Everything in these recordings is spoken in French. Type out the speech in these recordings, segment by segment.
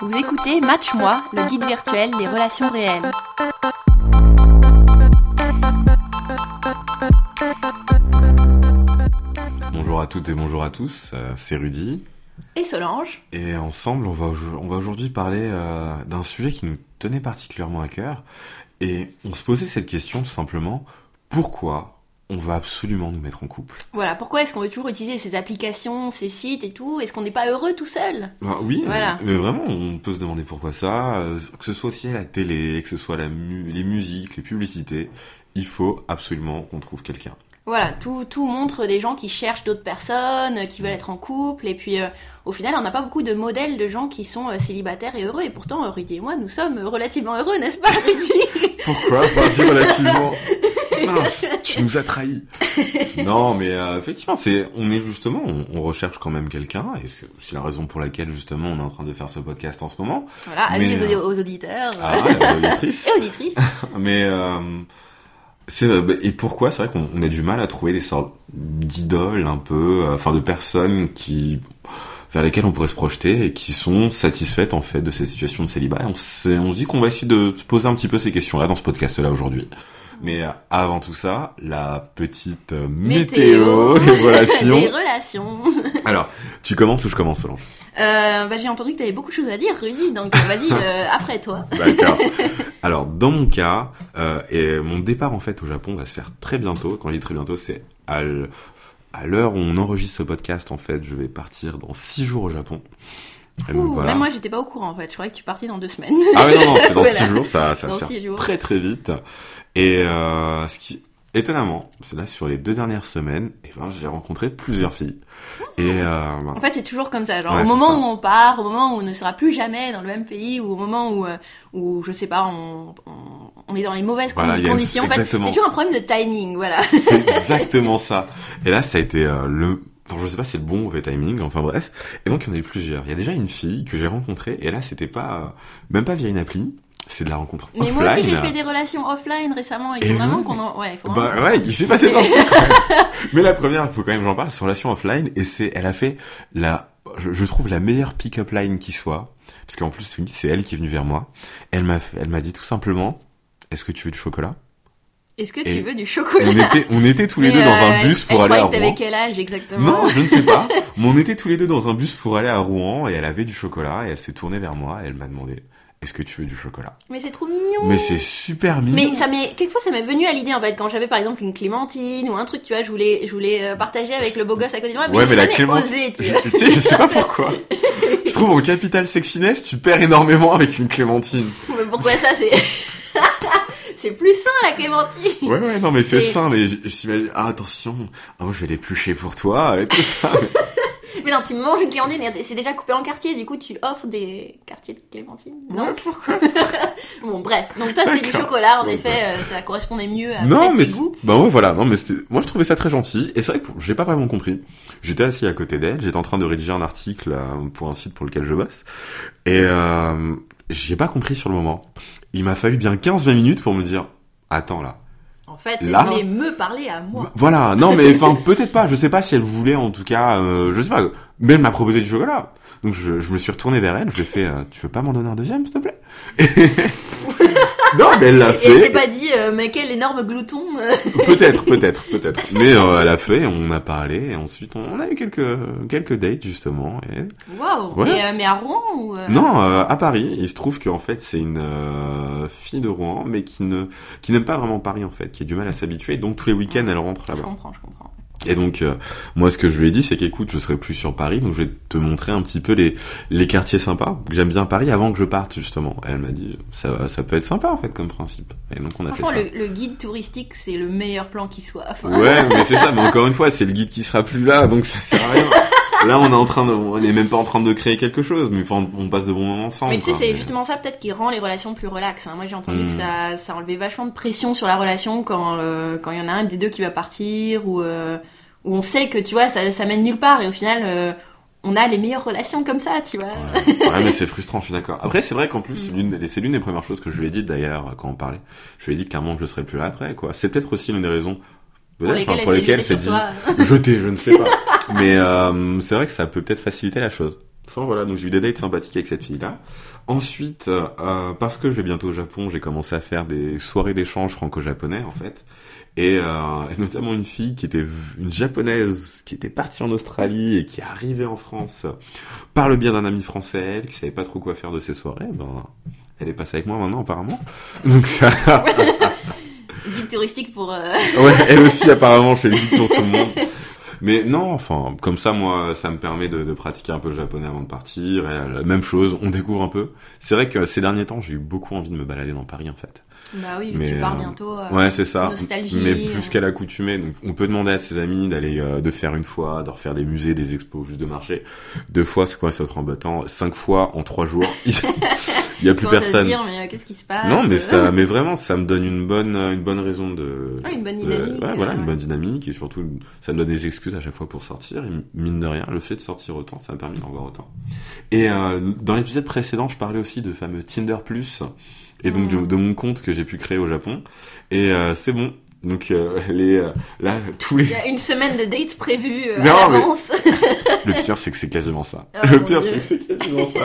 Vous écoutez Match Moi, le guide virtuel des relations réelles. Bonjour à toutes et bonjour à tous, euh, c'est Rudy. Et Solange. Et ensemble, on va, on va aujourd'hui parler euh, d'un sujet qui nous tenait particulièrement à cœur. Et on se posait cette question tout simplement, pourquoi on va absolument nous mettre en couple. Voilà, pourquoi est-ce qu'on veut toujours utiliser ces applications, ces sites et tout? Est-ce qu'on n'est pas heureux tout seul? Bah, Oui, voilà. mais vraiment, on peut se demander pourquoi ça. Euh, que ce soit aussi à la télé, que ce soit la les musiques, les publicités, il faut absolument qu'on trouve quelqu'un. Voilà, tout, tout montre des gens qui cherchent d'autres personnes, qui veulent être en couple, et puis euh, au final, on n'a pas beaucoup de modèles de gens qui sont euh, célibataires et heureux, et pourtant, Rudy et moi, nous sommes relativement heureux, n'est-ce pas, Rudy? Pourquoi? Pas relativement Mince, tu nous as trahis. Non, mais euh, effectivement, c'est, on est justement, on, recherche quand même quelqu'un, et c'est aussi la raison pour laquelle justement on est en train de faire ce podcast en ce moment. Voilà, avis aux, aux, auditeurs. Ah, aux auditrices. et auditrices. mais euh, c'est bah, et pourquoi c'est vrai qu'on a du mal à trouver des sortes d'idoles un peu, euh, enfin de personnes qui vers lesquelles on pourrait se projeter et qui sont satisfaites en fait de cette situation de célibat. Et on, on se dit qu'on va essayer de se poser un petit peu ces questions-là dans ce podcast-là aujourd'hui. Mais avant tout ça, la petite euh, météo, des relations. des relations. Alors, tu commences ou je commence, Solange? Euh, bah, J'ai entendu que tu avais beaucoup de choses à dire, Rudy, donc euh, vas-y, après toi. D'accord. Alors, dans mon cas, et mon départ en fait au Japon va se faire très bientôt. Quand je dis très bientôt, c'est à l'heure où on enregistre ce podcast, en fait, je vais partir dans six jours au Japon. Voilà. Même moi, j'étais pas au courant en fait. Je croyais que tu partais dans deux semaines. Ah ouais, non, non, c'est dans six jours, ça, ça se fait très très vite. Et euh, ce qui, étonnamment, c'est là sur les deux dernières semaines, et eh ben, j'ai rencontré plusieurs filles. Et euh, ben, en fait, c'est toujours comme ça. Genre au moment où on part, au moment où on ne sera plus jamais dans le même pays, ou au moment où, euh, où je sais pas, on, on, est dans les mauvaises conditions. En fait, c'est toujours un problème de timing, voilà. C'est exactement ça. Et là, ça a été euh, le Enfin, je sais pas si c'est le bon ou mauvais timing, enfin bref. Et donc, il y en a eu plusieurs. Il y a déjà une fille que j'ai rencontrée, et là, c'était pas, même pas via une appli, c'est de la rencontre mais moi aussi j'ai fait des relations offline récemment il faut vraiment qu'on en... ouais, il faut bah ouais il s'est passé plein de mais la première il faut quand même j'en parle c'est relation offline et c'est elle a fait la je, trouve la meilleure pick-up line qui soit parce qu'en plus c'est elle qui est venue vers moi. Elle m'a elle m'a dit tout simplement est-ce que tu veux du chocolat? Est-ce que tu veux du chocolat on était, on était tous les deux dans un bus pour aller à Rouen. T'avais quel âge exactement Non, je ne sais pas. mais on était tous les deux dans un bus pour aller à Rouen et elle avait du chocolat et elle s'est tournée vers moi et elle m'a demandé est-ce que tu veux du chocolat? Mais c'est trop mignon. Mais c'est super mignon. Mais ça m'est quelquefois ça m'est venu à l'idée en fait quand j'avais par exemple une clémentine ou un truc tu vois je voulais je voulais euh, partager avec le beau gosse à côté de moi mais, ouais, mais la clémentine tu, sais je sais pas pourquoi. je trouve au capital sexiness tu perds énormément avec une clémentine. Mais pourquoi ça c'est c'est plus sain la clémentine. Ouais ouais non mais c'est sain mais je, je ah attention ah, moi je vais l'éplucher pour toi et tout ça. Mais non, tu manges une clémentine et c'est déjà coupé en quartiers, du coup tu offres des quartiers de clémentine. Non, pourquoi Bon, bref. Donc toi c'était du chocolat, en effet, euh, ça correspondait mieux à non, mais goûts. Bah ouais, voilà. Non, mais moi je trouvais ça très gentil. Et c'est vrai que j'ai pas vraiment compris. J'étais assis à côté d'elle, j'étais en train de rédiger un article euh, pour un site pour lequel je bosse. Et euh, j'ai pas compris sur le moment. Il m'a fallu bien 15-20 minutes pour me dire, attends là. En fait, elle voulait me parler à moi. Voilà, non mais enfin peut-être pas, je sais pas si elle voulait en tout cas, euh, je sais pas, mais elle m'a proposé du chocolat. Donc je, je me suis retourné vers elle, je lui ai fait, euh, tu veux pas m'en donner un deuxième s'il te plaît? Non, mais elle l'a fait. Et elle s'est pas dit, euh, mais quel énorme glouton. peut-être, peut-être, peut-être. Mais euh, elle a fait, on a parlé, et ensuite on a eu quelques quelques dates justement. Et... Waouh. Euh, mais à Rouen ou Non, à Paris. Il se trouve qu'en fait c'est une fille de Rouen, mais qui ne qui n'aime pas vraiment Paris en fait, qui a du mal à s'habituer. Donc tous les week-ends elle rentre là-bas. Je comprends, je comprends. Et donc euh, moi ce que je lui ai dit c'est qu'écoute je serai plus sur Paris donc je vais te montrer un petit peu les les quartiers sympas. J'aime bien Paris avant que je parte justement. Elle m'a dit ça ça peut être sympa en fait comme principe. Et donc on a fait ça. Le, le guide touristique c'est le meilleur plan qui soit. Ouais mais c'est ça mais encore une fois c'est le guide qui sera plus là donc ça sert à rien là on est en train de on est même pas en train de créer quelque chose mais enfin, on passe de bons moments ensemble mais tu sais c'est justement ça peut-être qui rend les relations plus relaxes hein. moi j'ai entendu que hmm. ça ça enlevait vachement de pression sur la relation quand euh, quand il y en a un des deux qui va partir ou euh, où on sait que tu vois ça, ça mène nulle part et au final euh, on a les meilleures relations comme ça, tu vois. Ouais, mais c'est frustrant, je suis d'accord. Après, c'est vrai qu'en plus, mm. c'est l'une des premières choses que je lui ai dit d'ailleurs quand on parlait. Je lui ai dit clairement que je serais plus là après, quoi. C'est peut-être aussi l'une des raisons pour lesquelles, pour lesquelles c'est dit jeter, je ne sais pas. Mais euh, c'est vrai que ça peut peut-être faciliter la chose. Enfin voilà, donc j'ai eu des dates sympathiques avec cette fille-là. Ensuite, euh, parce que je vais bientôt au Japon, j'ai commencé à faire des soirées d'échange franco-japonais en fait. Et, euh, et notamment une fille qui était une japonaise qui était partie en Australie et qui est arrivée en France par le bien d'un ami français, elle, qui savait pas trop quoi faire de ses soirées. Ben, elle est passée avec moi maintenant apparemment. Donc ça, Guide touristique pour. euh, Ouais, elle aussi apparemment fait le guide pour tout le monde. Mais non, enfin, comme ça, moi, ça me permet de, de pratiquer un peu le japonais avant de partir. Et euh, la même chose, on découvre un peu. C'est vrai que ces derniers temps, j'ai eu beaucoup envie de me balader dans Paris, en fait. Bah oui, Mais, tu pars euh, bientôt. euh, Ouais, c'est ça. nostalgie, Mais euh. plus qu'à l'accoutumée. Donc, on peut demander à ses amis d'aller, euh, de faire une fois, de refaire des musées, des expos, juste de marcher. Deux fois, c'est quoi, c'est embêtant. Cinq fois en trois jours. Il y a plus personne. dire, mais euh, qu'est-ce qui se passe? Non, mais ça, mais vraiment, ça me donne une bonne, une bonne raison de. Ah, une bonne de- dynamique, ouais, euh, voilà, une bonne dynamique et surtout, ça me donne des excuses à chaque fois pour sortir. Et mine de rien, le fait de sortir autant, ça m'a permis d'en voir autant. Et euh, dans l'épisode précédent, je parlais aussi de fameux Tinder Plus et donc Mm. de, de mon compte que j'ai pu créer au Japon. Et euh, c'est bon. Donc euh, les, euh, là, tous les. Il y a une semaine de dates prévue euh, Non, à mais- l'avance. Le pire, c'est que c'est quasiment ça. Oh, le pire, c'est que c'est quasiment ça.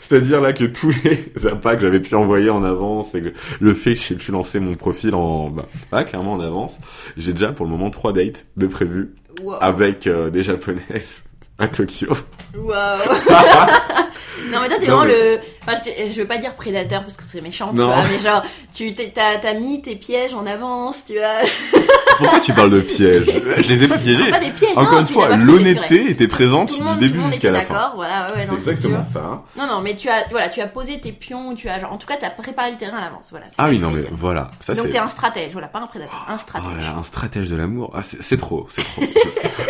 C'est-à-dire là que tous les appâts que j'avais pu envoyer en avance et que le fait que j'ai pu lancer mon profil en, bah, ah, clairement en avance, j'ai déjà pour le moment trois dates de prévues Wow. avec euh, des japonaises à Tokyo. Wow. non mais toi t'es vraiment mais- le. Enfin, je, veux pas dire prédateur parce que c'est méchant, tu Non. vois, mais genre tu t'as mis tes pièges en avance, tu vois. Pourquoi tu parles de pièges? Je les ai pas piégés. Pas des pièges. Encore non, une fois, l'honnêteté était présente du début jusqu'à la fin. d'accord, voilà, ouais, C'est exactement sûr. ça. hein. Non, non, mais tu as, voilà, tu as posé tes pions, tu as, genre, en tout cas, t'as préparé le terrain à l'avance, voilà. Ah oui, non mais voilà, ça Donc t'es un stratège, voilà, pas un prédateur, un Oh stratège. là là, un stratège de l'amour. Ah, c'est trop, c'est trop.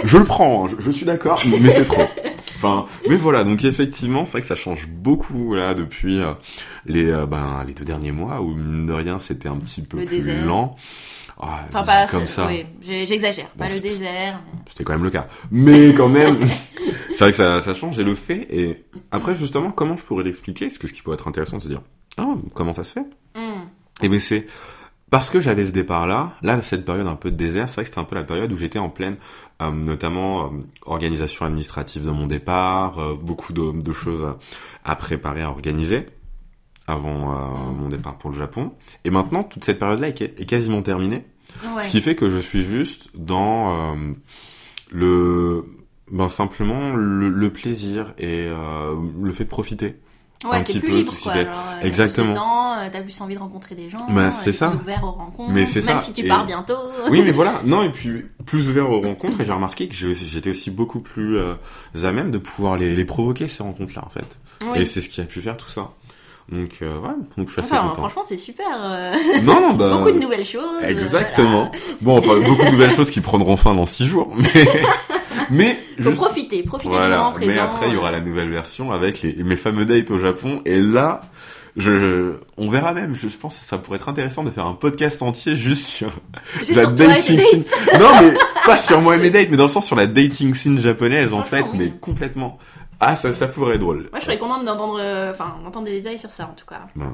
je, je le prends, hein, je, je suis d'accord, mais c'est trop. Enfin, mais voilà, donc effectivement, c'est vrai que ça change beaucoup là depuis euh, les euh, ben les deux derniers mois où mine de rien c'était un petit peu Le plus désert. lent. Ah, Enfin, pas comme ça. Oui, j'exagère, Bon, pas le désert. mais- C'était quand même le cas. Mais quand même, c'est vrai que ça, ça change et le fait. Et après, justement, comment je pourrais l'expliquer? Parce que ce qui pourrait être intéressant, c'est de dire, ah, comment ça se fait? Hmm. Et ben c'est parce que j'avais ce départ-là, là, cette période un peu de désert, c'est vrai que c'était un peu la période où j'étais en pleine, euh, notamment, euh, organisation administrative de mon départ, euh, beaucoup de, de choses à, à préparer, à organiser avant euh, mon départ pour le Japon. Et maintenant, toute cette période-là est, est quasiment terminée. Ouais. Ce qui fait que je suis juste dans le ben simplement le, le plaisir et le fait de profiter. Ouais, un t'es petit plus peu, libre, tout quoi. Exactement. euh, t'as plus envie de rencontrer des gens. Bah, c'est ça. plus ouvert aux rencontres. Mais c'est Même ça, si tu et- pars bientôt. Oui, mais voilà. Non, et puis plus ouvert aux rencontres et j'ai remarqué que j'étais aussi beaucoup plus euh, à même de pouvoir les, les provoquer ces rencontres-là en fait. Oui. Et c'est ce qui a pu faire tout ça. Donc euh, ouais, donc je suis assez Enfin, content. franchement, c'est super. euh, Non, non, bah Beaucoup de nouvelles choses. exactement. voilà. Bon, enfin beaucoup de nouvelles choses qui prendront fin dans six jours, mais mais Faut juste- profiter, profiter du Voilà, moment présent. mais après il y aura euh. la nouvelle version avec les, mes fameux dates au Japon et là je, je- on verra même, je pense que ça pourrait être intéressant de faire un podcast entier juste sur la sur dating scene. Non mais pas sur moi et mes dates, mais dans le sens sur la dating scene japonaise en fait, oui. mais complètement. Ah ça, ça pourrait être drôle. Moi, je serais contente d'entendre, euh, enfin, d'entendre des détails sur ça, en tout cas. Ouais.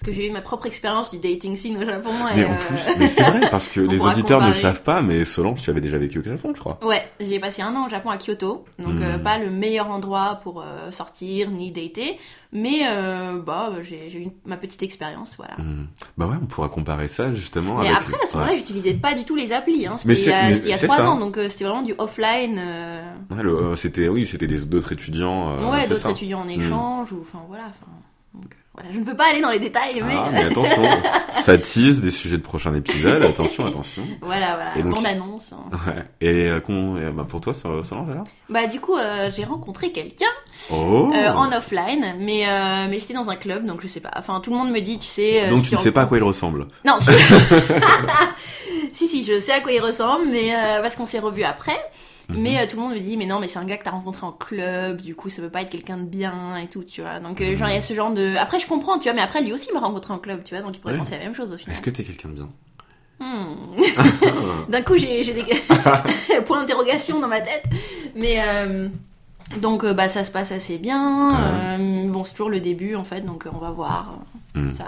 Parce que j'ai eu ma propre expérience du dating scene au Japon. Et, Mais en euh, plus, mais c'est vrai parce que les auditeurs ne comparer. savent pas, mais Solange, tu avais déjà vécu au Japon, je crois. Ouais, j'ai passé un an au Japon à Kyoto, donc Hmm. euh, pas le meilleur endroit pour euh, sortir ni dater, mais euh, bah j'ai eu ma petite expérience, voilà. Hmm. Bah ouais, on pourra comparer ça justement Mais avec. après à ce moment-là, ouais. j'utilisais pas du tout les applis, hein. C'était il y a- trois ans, donc euh, c'était vraiment du offline. euh, Ouais, euh, c'était oui, c'était des d'autres étudiants. euh, ouais, d'autres étudiants en échange ou enfin voilà. euh, voilà, je ne peux pas aller dans les détails, mais Ah, mais attention, ça tease des sujets de prochain épisode. Attention, attention. voilà, voilà, Et donc- bande annonce. hein. Ouais. Et euh, et, bah, pour toi, ça Solange alors? Bah du coup, euh, j'ai rencontré quelqu'un Oh. euh, en offline, mais euh, mais c'était dans un club, donc je sais pas. Enfin, tout le monde me dit, tu sais. euh, Donc si tu ne sais pas à quoi il ressemble. Non, si. si, si, je sais à quoi il ressemble, mais euh, parce qu'on s'est revus après. Mhm. Mais euh, tout le monde me dit, mais non, mais c'est un gars que t'as rencontré en club, du coup, ça peut pas être quelqu'un de bien et tout, tu vois. Donc, euh, genre, il y a ce genre de. Après, je comprends, tu vois, mais après, lui aussi m'a rencontré en club, tu vois, donc il pourrait Ouais. penser la même chose au final. Est-ce que t'es quelqu'un de bien? Hmm. D'un coup, j'ai des points d'interrogation dans ma tête. Mais, euh, Donc bah ça se passe assez bien. Euh, bon c'est toujours le début en fait, donc on va voir. Mm. Ça,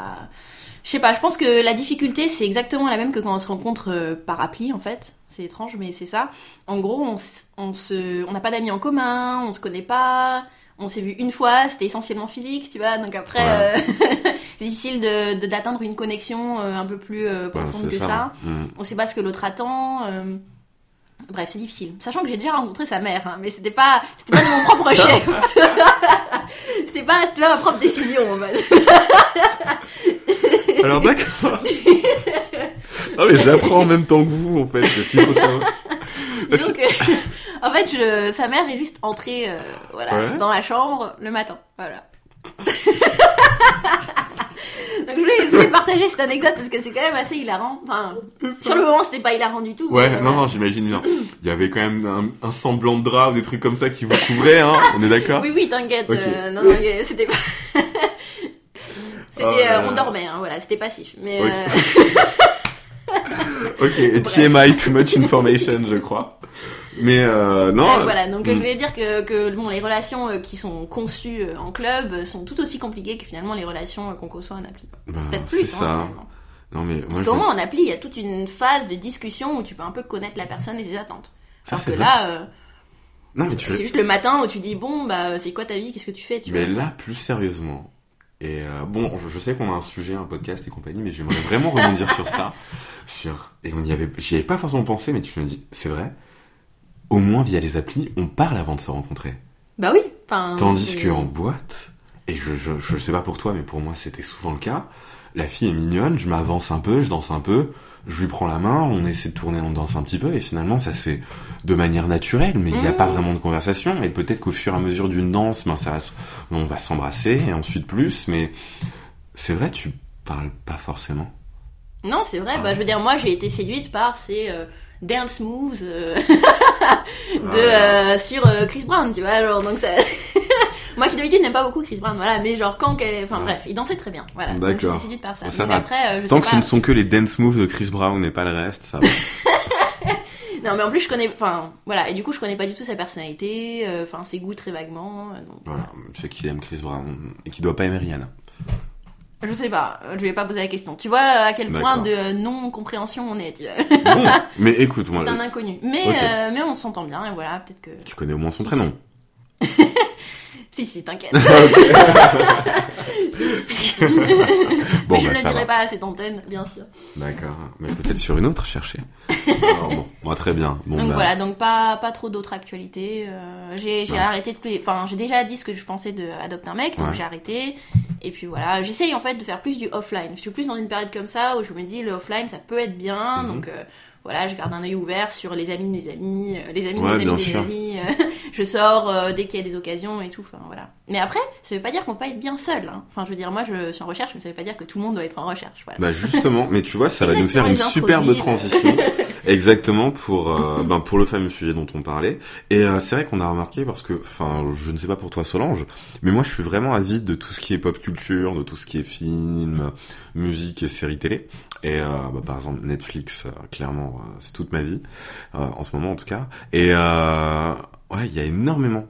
je sais pas. Je pense que la difficulté c'est exactement la même que quand on se rencontre euh, par appli en fait. C'est étrange mais c'est ça. En gros on, on se, on n'a pas d'amis en commun, on se connaît pas. On s'est vu une fois, c'était essentiellement physique, tu vois. Donc après, euh, c'est difficile de d'atteindre une connexion euh, un peu plus euh, Ouais, profonde que ça. Mm. On sait pas ce que l'autre attend. Bref, c'est difficile. Sachant que j'ai déjà rencontré sa mère, hein, mais c'était pas, c'était pas de mon propre chef. c'était pas, c'était pas ma propre décision, en fait. Alors d'accord. ah mais j'apprends en même temps que vous en fait. s'il faut savoir. Parce Disons que, en fait, je, sa mère est juste entrée, euh, voilà, Ouais. dans la chambre le matin, voilà. Donc je voulais, je voulais partager cette anecdote parce que c'est quand même assez hilarant. Enfin, sur le moment, c'était pas hilarant du tout. Ouais, non, non, j'imagine bien. Il y avait quand même un, un semblant de drap ou des trucs comme ça qui vous couvraient, hein. On est d'accord Oui, oui, t'inquiète. Ok. euh, non, non, c'était pas. C'était, Oh euh, on dormait, hein, voilà, c'était passif. Mais Ok. euh, Ok, et TMI, too much information, je crois. Mais euh, non. Ouais, voilà, donc euh, mm. je voulais dire que, que bon, les relations qui sont conçues en club sont tout aussi compliquées que finalement les relations qu'on conçoit en appli. bah, Peut-être c'est plus, ça. hein, finalement. Non mais moi, Parce qu'au moins en appli, il y a toute une phase de discussion où tu peux un peu connaître la personne et ses attentes. Ça, Alors c'est que vrai. là, non mais tu c'est juste le matin où tu dis bon, bah c'est quoi ta vie, qu'est-ce que tu fais, tu Mais vois. là, plus sérieusement. Et euh, bon, je- je sais qu'on a un sujet, un podcast et compagnie, mais j'aimerais vraiment rebondir sur ça. Sur et on y avait, j'y avais pas forcément pensé, mais tu me dis, c'est vrai. Au moins via les applis, on parle avant de se rencontrer. Bah oui. Tandis que en boîte, et je, je, je sais pas pour toi, mais pour moi c'était souvent le cas. La fille est mignonne, je m'avance un peu, je danse un peu, je lui prends la main, on essaie de tourner, on danse un petit peu, et finalement ça se fait de manière naturelle, mais il n'y a pas vraiment de conversation. Et peut-être qu'au fur et à mesure d'une danse, ben ça va, on va s'embrasser, et ensuite plus. Mais c'est vrai, tu parles pas forcément. Non, c'est vrai. Bah, je veux dire, moi, j'ai été séduite par ces euh, dance moves euh, de Ah. euh, sur euh, Chris Brown, tu vois. Genre, donc ça. moi qui d'habitude n'aime pas beaucoup Chris Brown, voilà. Mais genre quand qu'elle, enfin Ouais. bref, il dansait très bien, voilà. Donc, D'accord. Séduite par ça. Ça donc va. après, euh, je Tant sais que ce ne sont que les dance moves de Chris Brown et pas le reste, ça va. Non, mais en plus, je connais, enfin, voilà. Et du coup, je connais pas du tout sa personnalité, euh, enfin ses goûts très vaguement. euh, donc, voilà, je sais qu'il aime Chris Brown et qu'il doit pas aimer Rihanna. je sais pas. Je vais pas poser la question. Tu vois à quel point de non compréhension on est. Tu vois. Bon, mais écoute, moi, C'est un inconnu. Mais euh, mais on s'entend bien et voilà. Peut-être que. tu connais au moins son prénom. Si si, t'inquiète. Bon, mais je bah, ne le dirai va. pas à cette antenne, bien sûr. D'accord. Mais peut-être sur une autre, chercher. Alors, bon, moi, très bien. Bon, donc bah, voilà, donc pas, pas trop d'autres actualités. euh, j'ai arrêté de plus. Enfin, j'ai déjà dit ce que je pensais de adopter un mec, donc j'ai arrêté. Et puis voilà, j'essaye en fait de faire plus du offline. Je suis plus dans une période comme ça où je me dis le offline ça peut être bien. Mhm. Donc euh, voilà, je garde un œil ouvert sur les amis de mes amis, euh, les amis Ouais, de mes amis de mes amis. euh, je sors euh, dès qu'il y a des occasions et tout. Enfin voilà. Mais après, ça veut pas dire qu'on peut pas être bien seul. hein. Enfin, je veux dire, moi je suis en recherche, mais ça veut pas dire que tout le monde doit être en recherche. Voilà. Bah justement, mais tu vois, ça va nous faire une superbe transition, exactement pour euh, ben, pour le fameux sujet dont on parlait. Et euh, c'est vrai qu'on a remarqué parce que, enfin, je ne sais pas pour toi Solange, mais moi je suis vraiment avide de tout ce qui est pop culture, de tout ce qui est film, musique et séries télé. Et euh, bah, par exemple Netflix, euh, clairement, euh, c'est toute ma vie euh, en ce moment en tout cas. Et euh, ouais, il y a énormément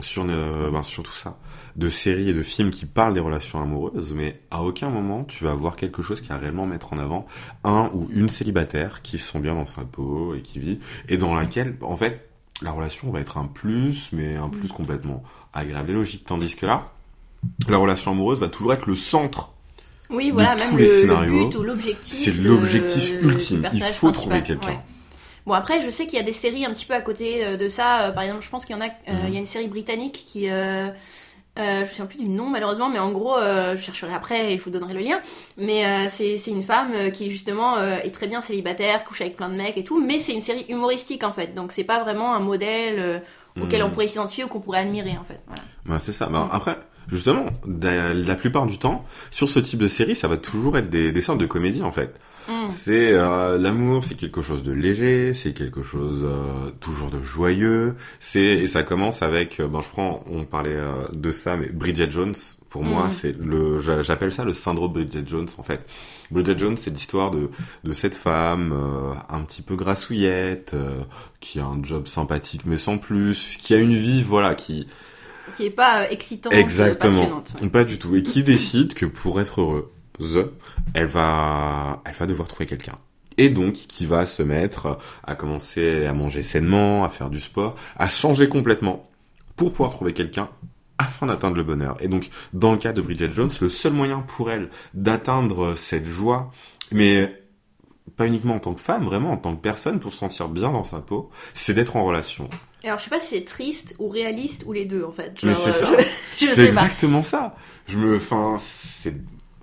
sur euh, ben, sur tout ça de séries et de films qui parlent des relations amoureuses, mais à aucun moment tu vas voir quelque chose qui va réellement mettre en avant un ou une célibataire qui se sent bien dans sa peau et qui vit, et dans laquelle, en fait, la relation va être un plus, mais un plus complètement agréable et logique. Tandis que là, la relation amoureuse va toujours être le centre. Oui, voilà, de même tous le, les le scénarios, c'est l'objectif du ultime. Il faut trouver quelqu'un. ouais. Bon, après, je sais qu'il y a des séries un petit peu à côté euh, de ça. Euh, par exemple, je pense qu'il y en a. euh, Mhm. Il y a une série britannique qui. Euh, je me souviens plus du nom malheureusement, mais en gros, euh, je chercherai après et je vous donnerai le lien. Mais euh, c'est une femme qui justement est très bien célibataire, couche avec plein de mecs et tout, mais c'est une série humoristique en fait. Donc c'est pas vraiment un modèle auquel Mhm. on pourrait s'identifier ou qu'on pourrait admirer en fait. Voilà. Bah, c'est ça. Bah, après, justement, la plupart du temps, sur ce type de série, ça va toujours être des, des sortes de comédies, en fait. Mm. C'est euh, l'amour, c'est quelque chose de léger, c'est quelque chose euh, toujours de joyeux. C'est et ça commence avec, euh, ben je prends, on parlait euh, de ça, mais Bridget Jones, Pour moi, Mhm. c'est le, j'a- j'appelle ça le syndrome Bridget Jones en fait. Bridget Jones, c'est l'histoire de de cette femme euh, un petit peu grassouillette, euh, qui a un job sympathique mais sans plus, qui a une vie voilà qui Qui est pas excitante, exactement passionnante. ouais. pas du tout et qui décide que pour être heureuse, elle va elle va devoir trouver quelqu'un. Et donc, qui va se mettre à commencer à manger sainement, à faire du sport, à changer complètement pour pouvoir trouver quelqu'un afin d'atteindre le bonheur. Et donc, dans le cas de Bridget Jones, le seul moyen pour elle d'atteindre cette joie, mais pas uniquement en tant que femme, vraiment en tant que personne, pour se sentir bien dans sa peau, c'est d'être en relation. Alors je sais pas si c'est triste ou réaliste ou les deux en fait. Mais c'est euh, ça. Je, je c'est exactement ça. Je me, enfin, c'est,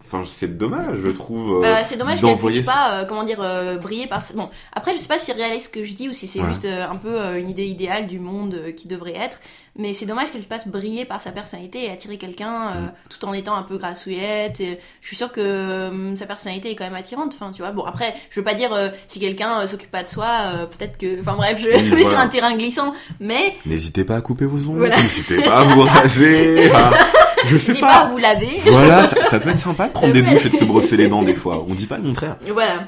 enfin, c'est dommage, je trouve. euh, Bah, c'est dommage qu'elle puisse pas, euh, comment dire, euh, briller par. Bon, après, je sais pas si c'est réaliste ce que je dis ou si c'est Ouais. juste euh, un peu euh, une idée idéale du monde euh, qui devrait être. Mais c'est dommage qu'elle puisse pas briller par sa personnalité et attirer quelqu'un euh, Mm. tout en étant un peu grassouillette. Et je suis sûre que euh, sa personnalité est quand même attirante. Enfin, tu vois. Bon, après, je veux pas dire euh, si quelqu'un euh, s'occupe pas de soi, euh, peut-être que. Enfin bref, je vais sur un terrain glissant. Mais N'hésitez pas à couper vos ongles, Voilà. n'hésitez pas à vous raser, à- je sais pas vous laver. Voilà, ça, ça peut être sympa de prendre des douches et de se brosser les dents des fois. On dit pas le contraire. Voilà.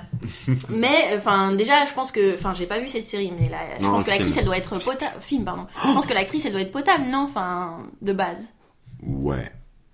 mais enfin déjà je pense que enfin j'ai pas vu cette série mais là je Non, pense que l'actrice elle doit être potable film pardon. Je pense que l'actrice elle doit être potable non enfin de base. Ouais.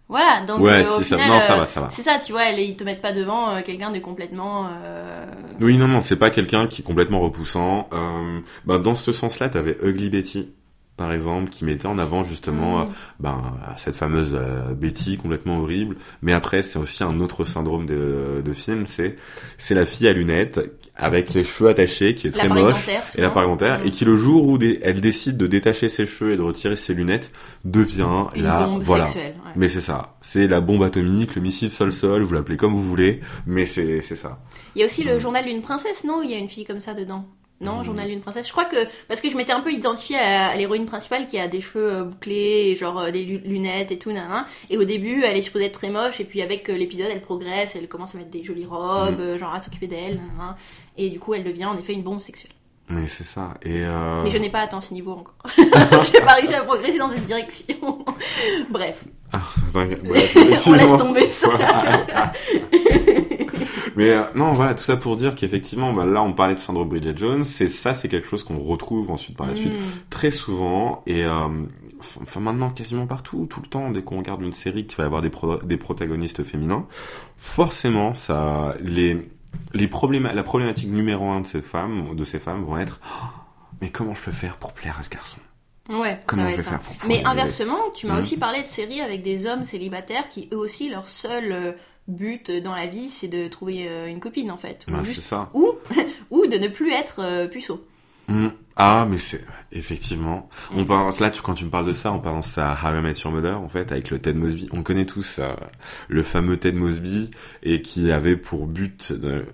Voilà donc Ouais, euh, ça- non, ça euh, va, ça va. C'est ça tu vois elle, ils te mettent pas devant euh, quelqu'un de complètement euh, Oui, non, non, c'est pas quelqu'un qui est complètement repoussant. Euh, bah, dans ce sens-là, t'avais Ugly Betty, par exemple, qui mettait en avant justement Mm. euh, ben, cette fameuse euh, Betty complètement horrible. Mais après, c'est aussi un autre syndrome de, de film, c'est c'est la fille à lunettes avec les cheveux attachés, qui est très moche. Et souvent. l'appareil dentaire, Mm. et qui le jour où des- elle décide de détacher ses cheveux et de retirer ses lunettes, devient une la bombe voilà. sexuelle. ouais. Mais c'est ça, c'est la bombe atomique, le missile sol-sol, vous l'appelez comme vous voulez, mais c'est c'est ça. Il y a aussi le journal d'une princesse non? Il y a une fille comme ça dedans. Non, Mm. journal d'une princesse. Je crois que parce que je m'étais un peu identifiée à, à l'héroïne principale qui a des cheveux euh, bouclés, et genre euh, des lu- lunettes et tout, nanana. Et au début, elle est supposée être très moche, et puis avec euh, l'épisode, elle progresse, elle commence à mettre des jolies robes, Mm. euh, genre à s'occuper d'elle. Et du coup, elle devient en effet une bombe sexuelle. Mais c'est ça. Et euh... Mais je n'ai pas atteint ce niveau encore. J'ai pas réussi à progresser dans cette direction. Bref, T'inquiète, bref, on laisse tomber ça. Mais euh, non, voilà, tout ça pour dire qu'effectivement, bah, là, on parlait de syndrome Bridget Jones, et ça, c'est quelque chose qu'on retrouve ensuite par la suite Mm. très souvent, et euh, enfin maintenant quasiment partout, tout le temps, dès qu'on regarde une série qui va avoir des, pro- des protagonistes féminins, forcément, ça, les, les la problématique numéro un de ces femmes, de ces femmes, vont être, Oh, mais comment je peux faire pour plaire à ce garçon? Ouais, Comment je vais ça. faire pour Mais inversement, tu m'as Mhm. aussi parlé de séries avec des hommes célibataires qui eux aussi leur seul euh, but dans la vie c'est de trouver euh, une copine en fait. Ou, juste- ça. ou, ou de ne plus être euh, puceau. Mm. Ah, mais c'est effectivement. On Mm. pense là, tu, quand tu me parles de ça, on pense à How I Met Your Mother, en fait, avec le Ted Mosby. On connaît tous euh, le fameux Ted Mosby et qui avait pour but, de,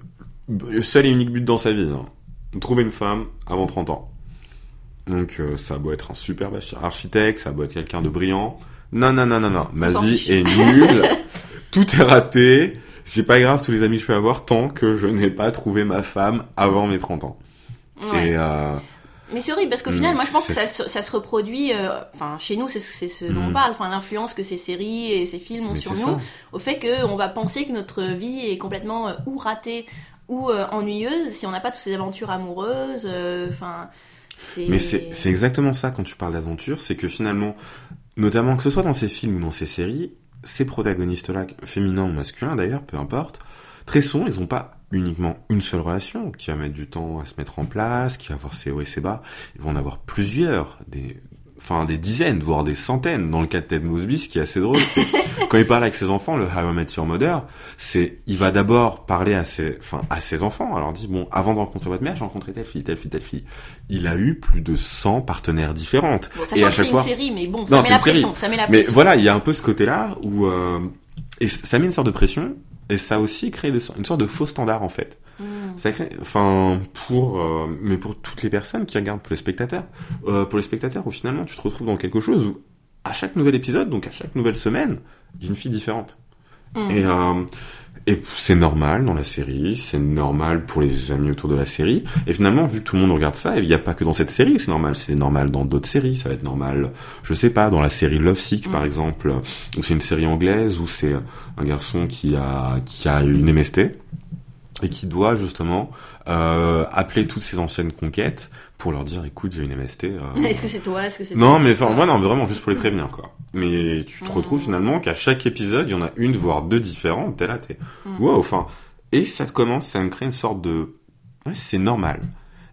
le seul et unique but dans sa vie, hein, trouver une femme avant 30 ans. Donc euh, ça beau être un superbe archi- architecte, ça beau être quelqu'un de brillant. Non, non, non, non, non. Ma vie fiche. est nulle. Tout est raté. C'est pas grave tous les amis que je peux avoir tant que je n'ai pas trouvé ma femme avant mes 30 ans. Ouais. Et euh, Mais c'est horrible parce qu'au Mm, final, moi je pense que ça, se- ça se reproduit. euh, Enfin, chez nous, c'est ce dont on Mm. parle. Enfin, l'influence que ces séries et ces films ont mais sur nous, ça. au fait qu'on va penser que notre vie est complètement euh, ou ratée ou euh, ennuyeuse si on n'a pas toutes ces aventures amoureuses. Enfin. Mais c'est c'est exactement ça quand tu parles d'aventure, c'est que finalement, notamment que ce soit dans ces films ou dans ces séries, ces protagonistes-là, féminins ou masculins d'ailleurs, peu importe, très souvent, ils n'ont pas uniquement une seule relation qui va mettre du temps à se mettre en place, qui va avoir ses hauts et ses bas. Ils vont en avoir plusieurs, des, enfin des dizaines, voire des centaines. Dans le cas de Ted Mosby, ce qui est assez drôle, c'est quand il parle avec ses enfants, le How I Met Your Mother, c'est il va d'abord parler à ses, enfin à ses enfants. Alors il dit bon, avant de rencontrer votre mère, j'ai rencontré telle fille, telle fille, telle fille. Il a eu plus de 100 partenaires différentes. Bon, et à que chaque fois, une série, mais bon, Non, ça met la pression. Ça met la mais pression. voilà, il y a un peu ce côté-là où euh, et ça met une sorte de pression et ça a aussi créé des- une sorte de faux standard en fait. Mm. Ça crée, enfin pour euh, mais pour toutes les personnes qui regardent, pour les spectateurs, euh, pour les spectateurs où finalement tu te retrouves dans quelque chose où à chaque nouvel épisode, donc à chaque nouvelle semaine, il y a une fille différente. Mm. Et, euh, et c'est normal dans la série, c'est normal pour les amis autour de la série. Et finalement, vu que tout le monde regarde ça, il n'y a pas que dans cette série, c'est normal. C'est normal dans d'autres séries. Ça va être normal, je sais pas, dans la série Love Sick par Mm. exemple, où c'est une série anglaise où c'est un garçon qui a qui a une MST et qui doit justement euh, appeler toutes ses anciennes conquêtes pour leur dire, écoute, j'ai une MST. euh, Est-ce que c'est toi Est-ce que c'est non, mais enfin, non, mais vraiment juste pour les prévenir, quoi. Mais tu te Mm. retrouves finalement qu'à chaque épisode, il y en a une, voire deux différentes. T'es là, t'es, Mm. wow, enfin. Et ça te commence, ça me crée une sorte de, ouais, c'est normal.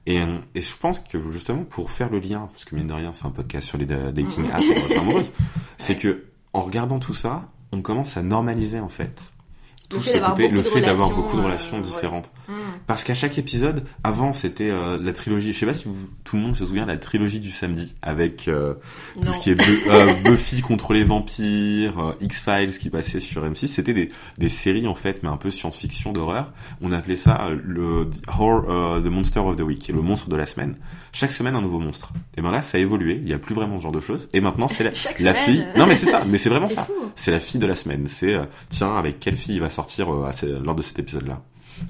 Et, euh, et je pense que justement pour faire le lien, parce que mine de rien, c'est un podcast sur les da- dating Mm. apps amoureuses, c'est que en regardant tout ça, on commence à normaliser en fait tout ce côté, le fait d'avoir beaucoup de euh, relations différentes. Mm. Parce qu'à chaque épisode, avant c'était euh, la trilogie. Je sais pas si vous- tout le monde se souvient de la trilogie du samedi avec euh, tout ce qui est Bu- Buffy contre les vampires, X-Files qui passait sur M6. C'était des, des séries en fait, mais un peu science-fiction d'horreur. On appelait ça le Horror, The Monster of the Week, le monstre de la semaine. Chaque semaine un nouveau monstre. Et ben là, ça a évolué. Il y a plus vraiment ce genre de choses. Et maintenant, c'est la, fille. Non mais c'est ça. Mais c'est vraiment ça. C'est la fille de la semaine. C'est euh, tiens avec quelle fille il va sortir euh, lors de cet épisode-là.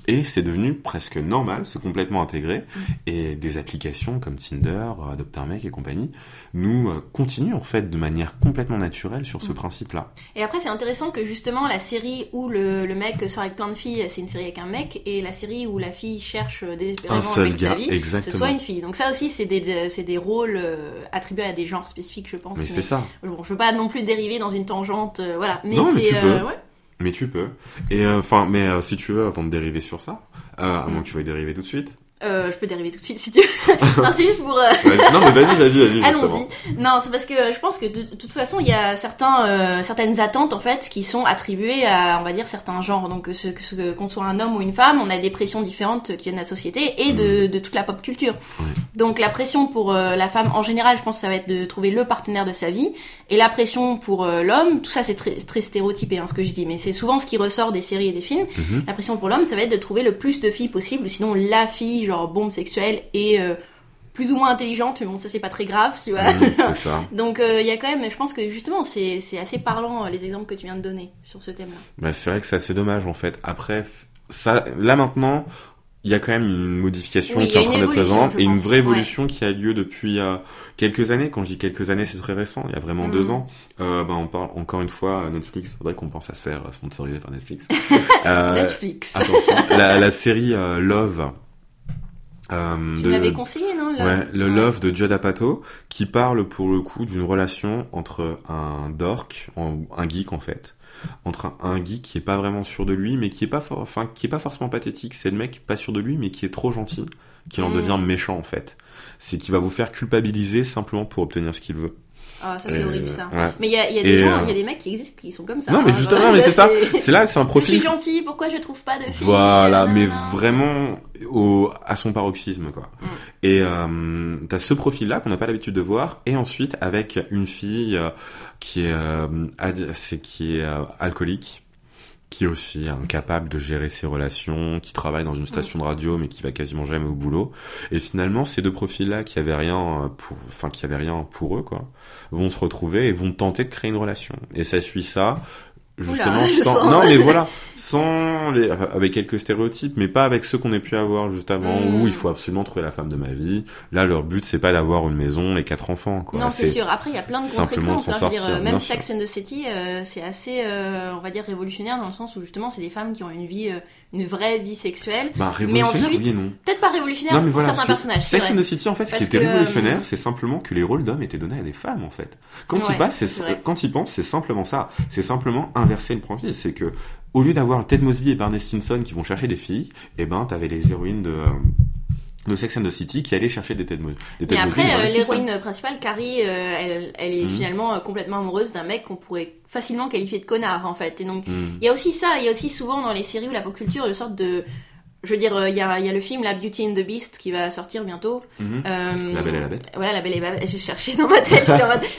Et c'est devenu presque normal, c'est complètement intégré. Mm. Et des applications comme Tinder, euh, Adopt un mec et compagnie nous euh, continuent en fait de manière complètement naturelle sur Mm. ce principe-là. Et après, c'est intéressant que justement la série où le, le mec sort avec plein de filles, c'est une série avec un mec, et la série où la fille cherche désespérément Un seul mec de sa gars, vie, ce soit une fille. Donc ça aussi, c'est des, des rôles attribués à des genres spécifiques, je pense. Mais c'est ça. Bon, je veux pas non plus dériver dans une tangente, euh, voilà. Mais Non, mais c'est, tu euh, peux. ouais. Mais tu peux. Et euh, enfin, mais euh, si tu veux, avant de dériver sur ça, euh, à moins que tu veuilles dériver tout de suite. Euh, je peux dériver tout de suite si tu veux. non, c'est juste pour. euh, non, mais vas-y, vas-y, vas-y. Allons-y. Non, c'est parce que je pense que de, de toute façon, il y a certains, euh, certaines attentes en fait qui sont attribuées à, on va dire, certains genres. Donc, que ce, que qu'on soit un homme ou une femme, on a des pressions différentes qui viennent de la société et de, de toute la pop culture. Donc, la pression pour euh, la femme en général, je pense, que ça va être de trouver le partenaire de sa vie. Et la pression pour euh, l'homme, tout ça, c'est très, très stéréotypé, hein, ce que je dis, mais c'est souvent ce qui ressort des séries et des films. Mhm. La pression pour l'homme, ça va être de trouver le plus de filles possible, sinon la fille, genre bombe sexuelle et euh, plus ou moins intelligente, mais bon, ça c'est pas très grave, tu vois. C'est ça. Donc euh, il y a quand même, je pense que justement, c'est c'est assez parlant euh, les exemples que tu viens de donner sur ce thème-là. Bah, c'est vrai que c'est assez dommage en fait. Après, ça, là maintenant, il y a quand même une modification Oui, qui est en train d'être présente et une pense. vraie évolution qui a lieu depuis euh, quelques années. Quand je dis quelques années, c'est très récent. Il y a vraiment Mm. deux ans. Euh, bah, on parle encore une fois euh, Netflix. Faudrait qu'on pense à se faire euh, sponsoriser par Netflix. Euh, Netflix. attention, la, la série euh, Love. Euh, tu l'avais conseillé, non là Ouais, le Ouais. Love de Judd Apatow, qui parle pour le coup d'une relation entre un dork, un geek en fait, entre un, un geek qui est pas vraiment sûr de lui, mais qui est pas, for- enfin, qui est pas forcément pathétique. C'est le mec pas sûr de lui, mais qui est trop gentil, qui en Mm. devient méchant en fait. C'est qui va vous faire culpabiliser simplement pour obtenir ce qu'il veut. Ah, ça c'est horrible ça. ouais. Mais il y a, y a des Et, gens, euh, il y a des mecs qui existent qui sont comme ça. Non, mais hein, justement, genre, mais c'est ça. c'est- là, c'est un Je suis profil. gentil, pourquoi je trouve pas de filles Voilà, euh, mais vraiment au, à son paroxysme, quoi. Mm. Et euh, t'as ce profil-là qu'on n'a pas l'habitude de voir, et ensuite avec une fille euh, qui est, euh, ad- qui est euh, alcoolique, qui est aussi incapable de gérer ses relations, qui travaille dans une station de radio mais qui va quasiment jamais au boulot. Et finalement, ces deux profils-là qui avaient rien euh, pour, enfin qui avaient rien pour eux, quoi, vont se retrouver et vont tenter de créer une relation. Et ça suit ça. Justement, sans, non mais voilà, sans les, enfin, avec quelques stéréotypes, mais pas avec ceux qu'on ait pu avoir juste avant, Mm. où il faut absolument trouver la femme de ma vie. Là, leur but, c'est pas d'avoir une maison et quatre enfants, quoi. Non, c'est sûr. Après, il y a plein de simplement contre-exemples. hein. s'en Je veux dire, sortir, euh, même. Sex and the City, euh, c'est assez, euh, on va dire, révolutionnaire dans le sens où justement, c'est des femmes qui ont une vie, euh, une vraie vie sexuelle. Bah, révolutionnaire, ensuite, oui. Peut-être pas révolutionnaire Non, mais pour voilà, certains personnages. c'est Sex and the City, en fait, ce qui était que, euh, révolutionnaire, c'est simplement que les rôles d'hommes étaient donnés à des femmes, en fait. Quand Ouais, ils passent, c'est quand ils pensent, c'est simplement ça. C'est simplement inverser le principe. C'est que, au lieu d'avoir Ted Mosby et Barney Stinson qui vont chercher des filles, eh ben, t'avais les héroïnes de, euh, de Sex and the City qui allaient chercher des Ted, Mo- des Ted Mais Mosby après, et Barney euh, l'héroïne principale, Carrie, euh, elle, elle est Mhm. finalement euh, complètement amoureuse d'un mec qu'on pourrait facilement qualifier de connard, en fait. Et donc, Hmm. il y a aussi ça, il y a aussi souvent dans les séries ou la pop culture, une sorte de... Je veux dire, il y, a, il y a le film La Beauty and the Beast qui va sortir bientôt. Mhm. Euh, La Belle et la Bête. Voilà, La Belle et la Bête. J'ai cherché dans ma tête,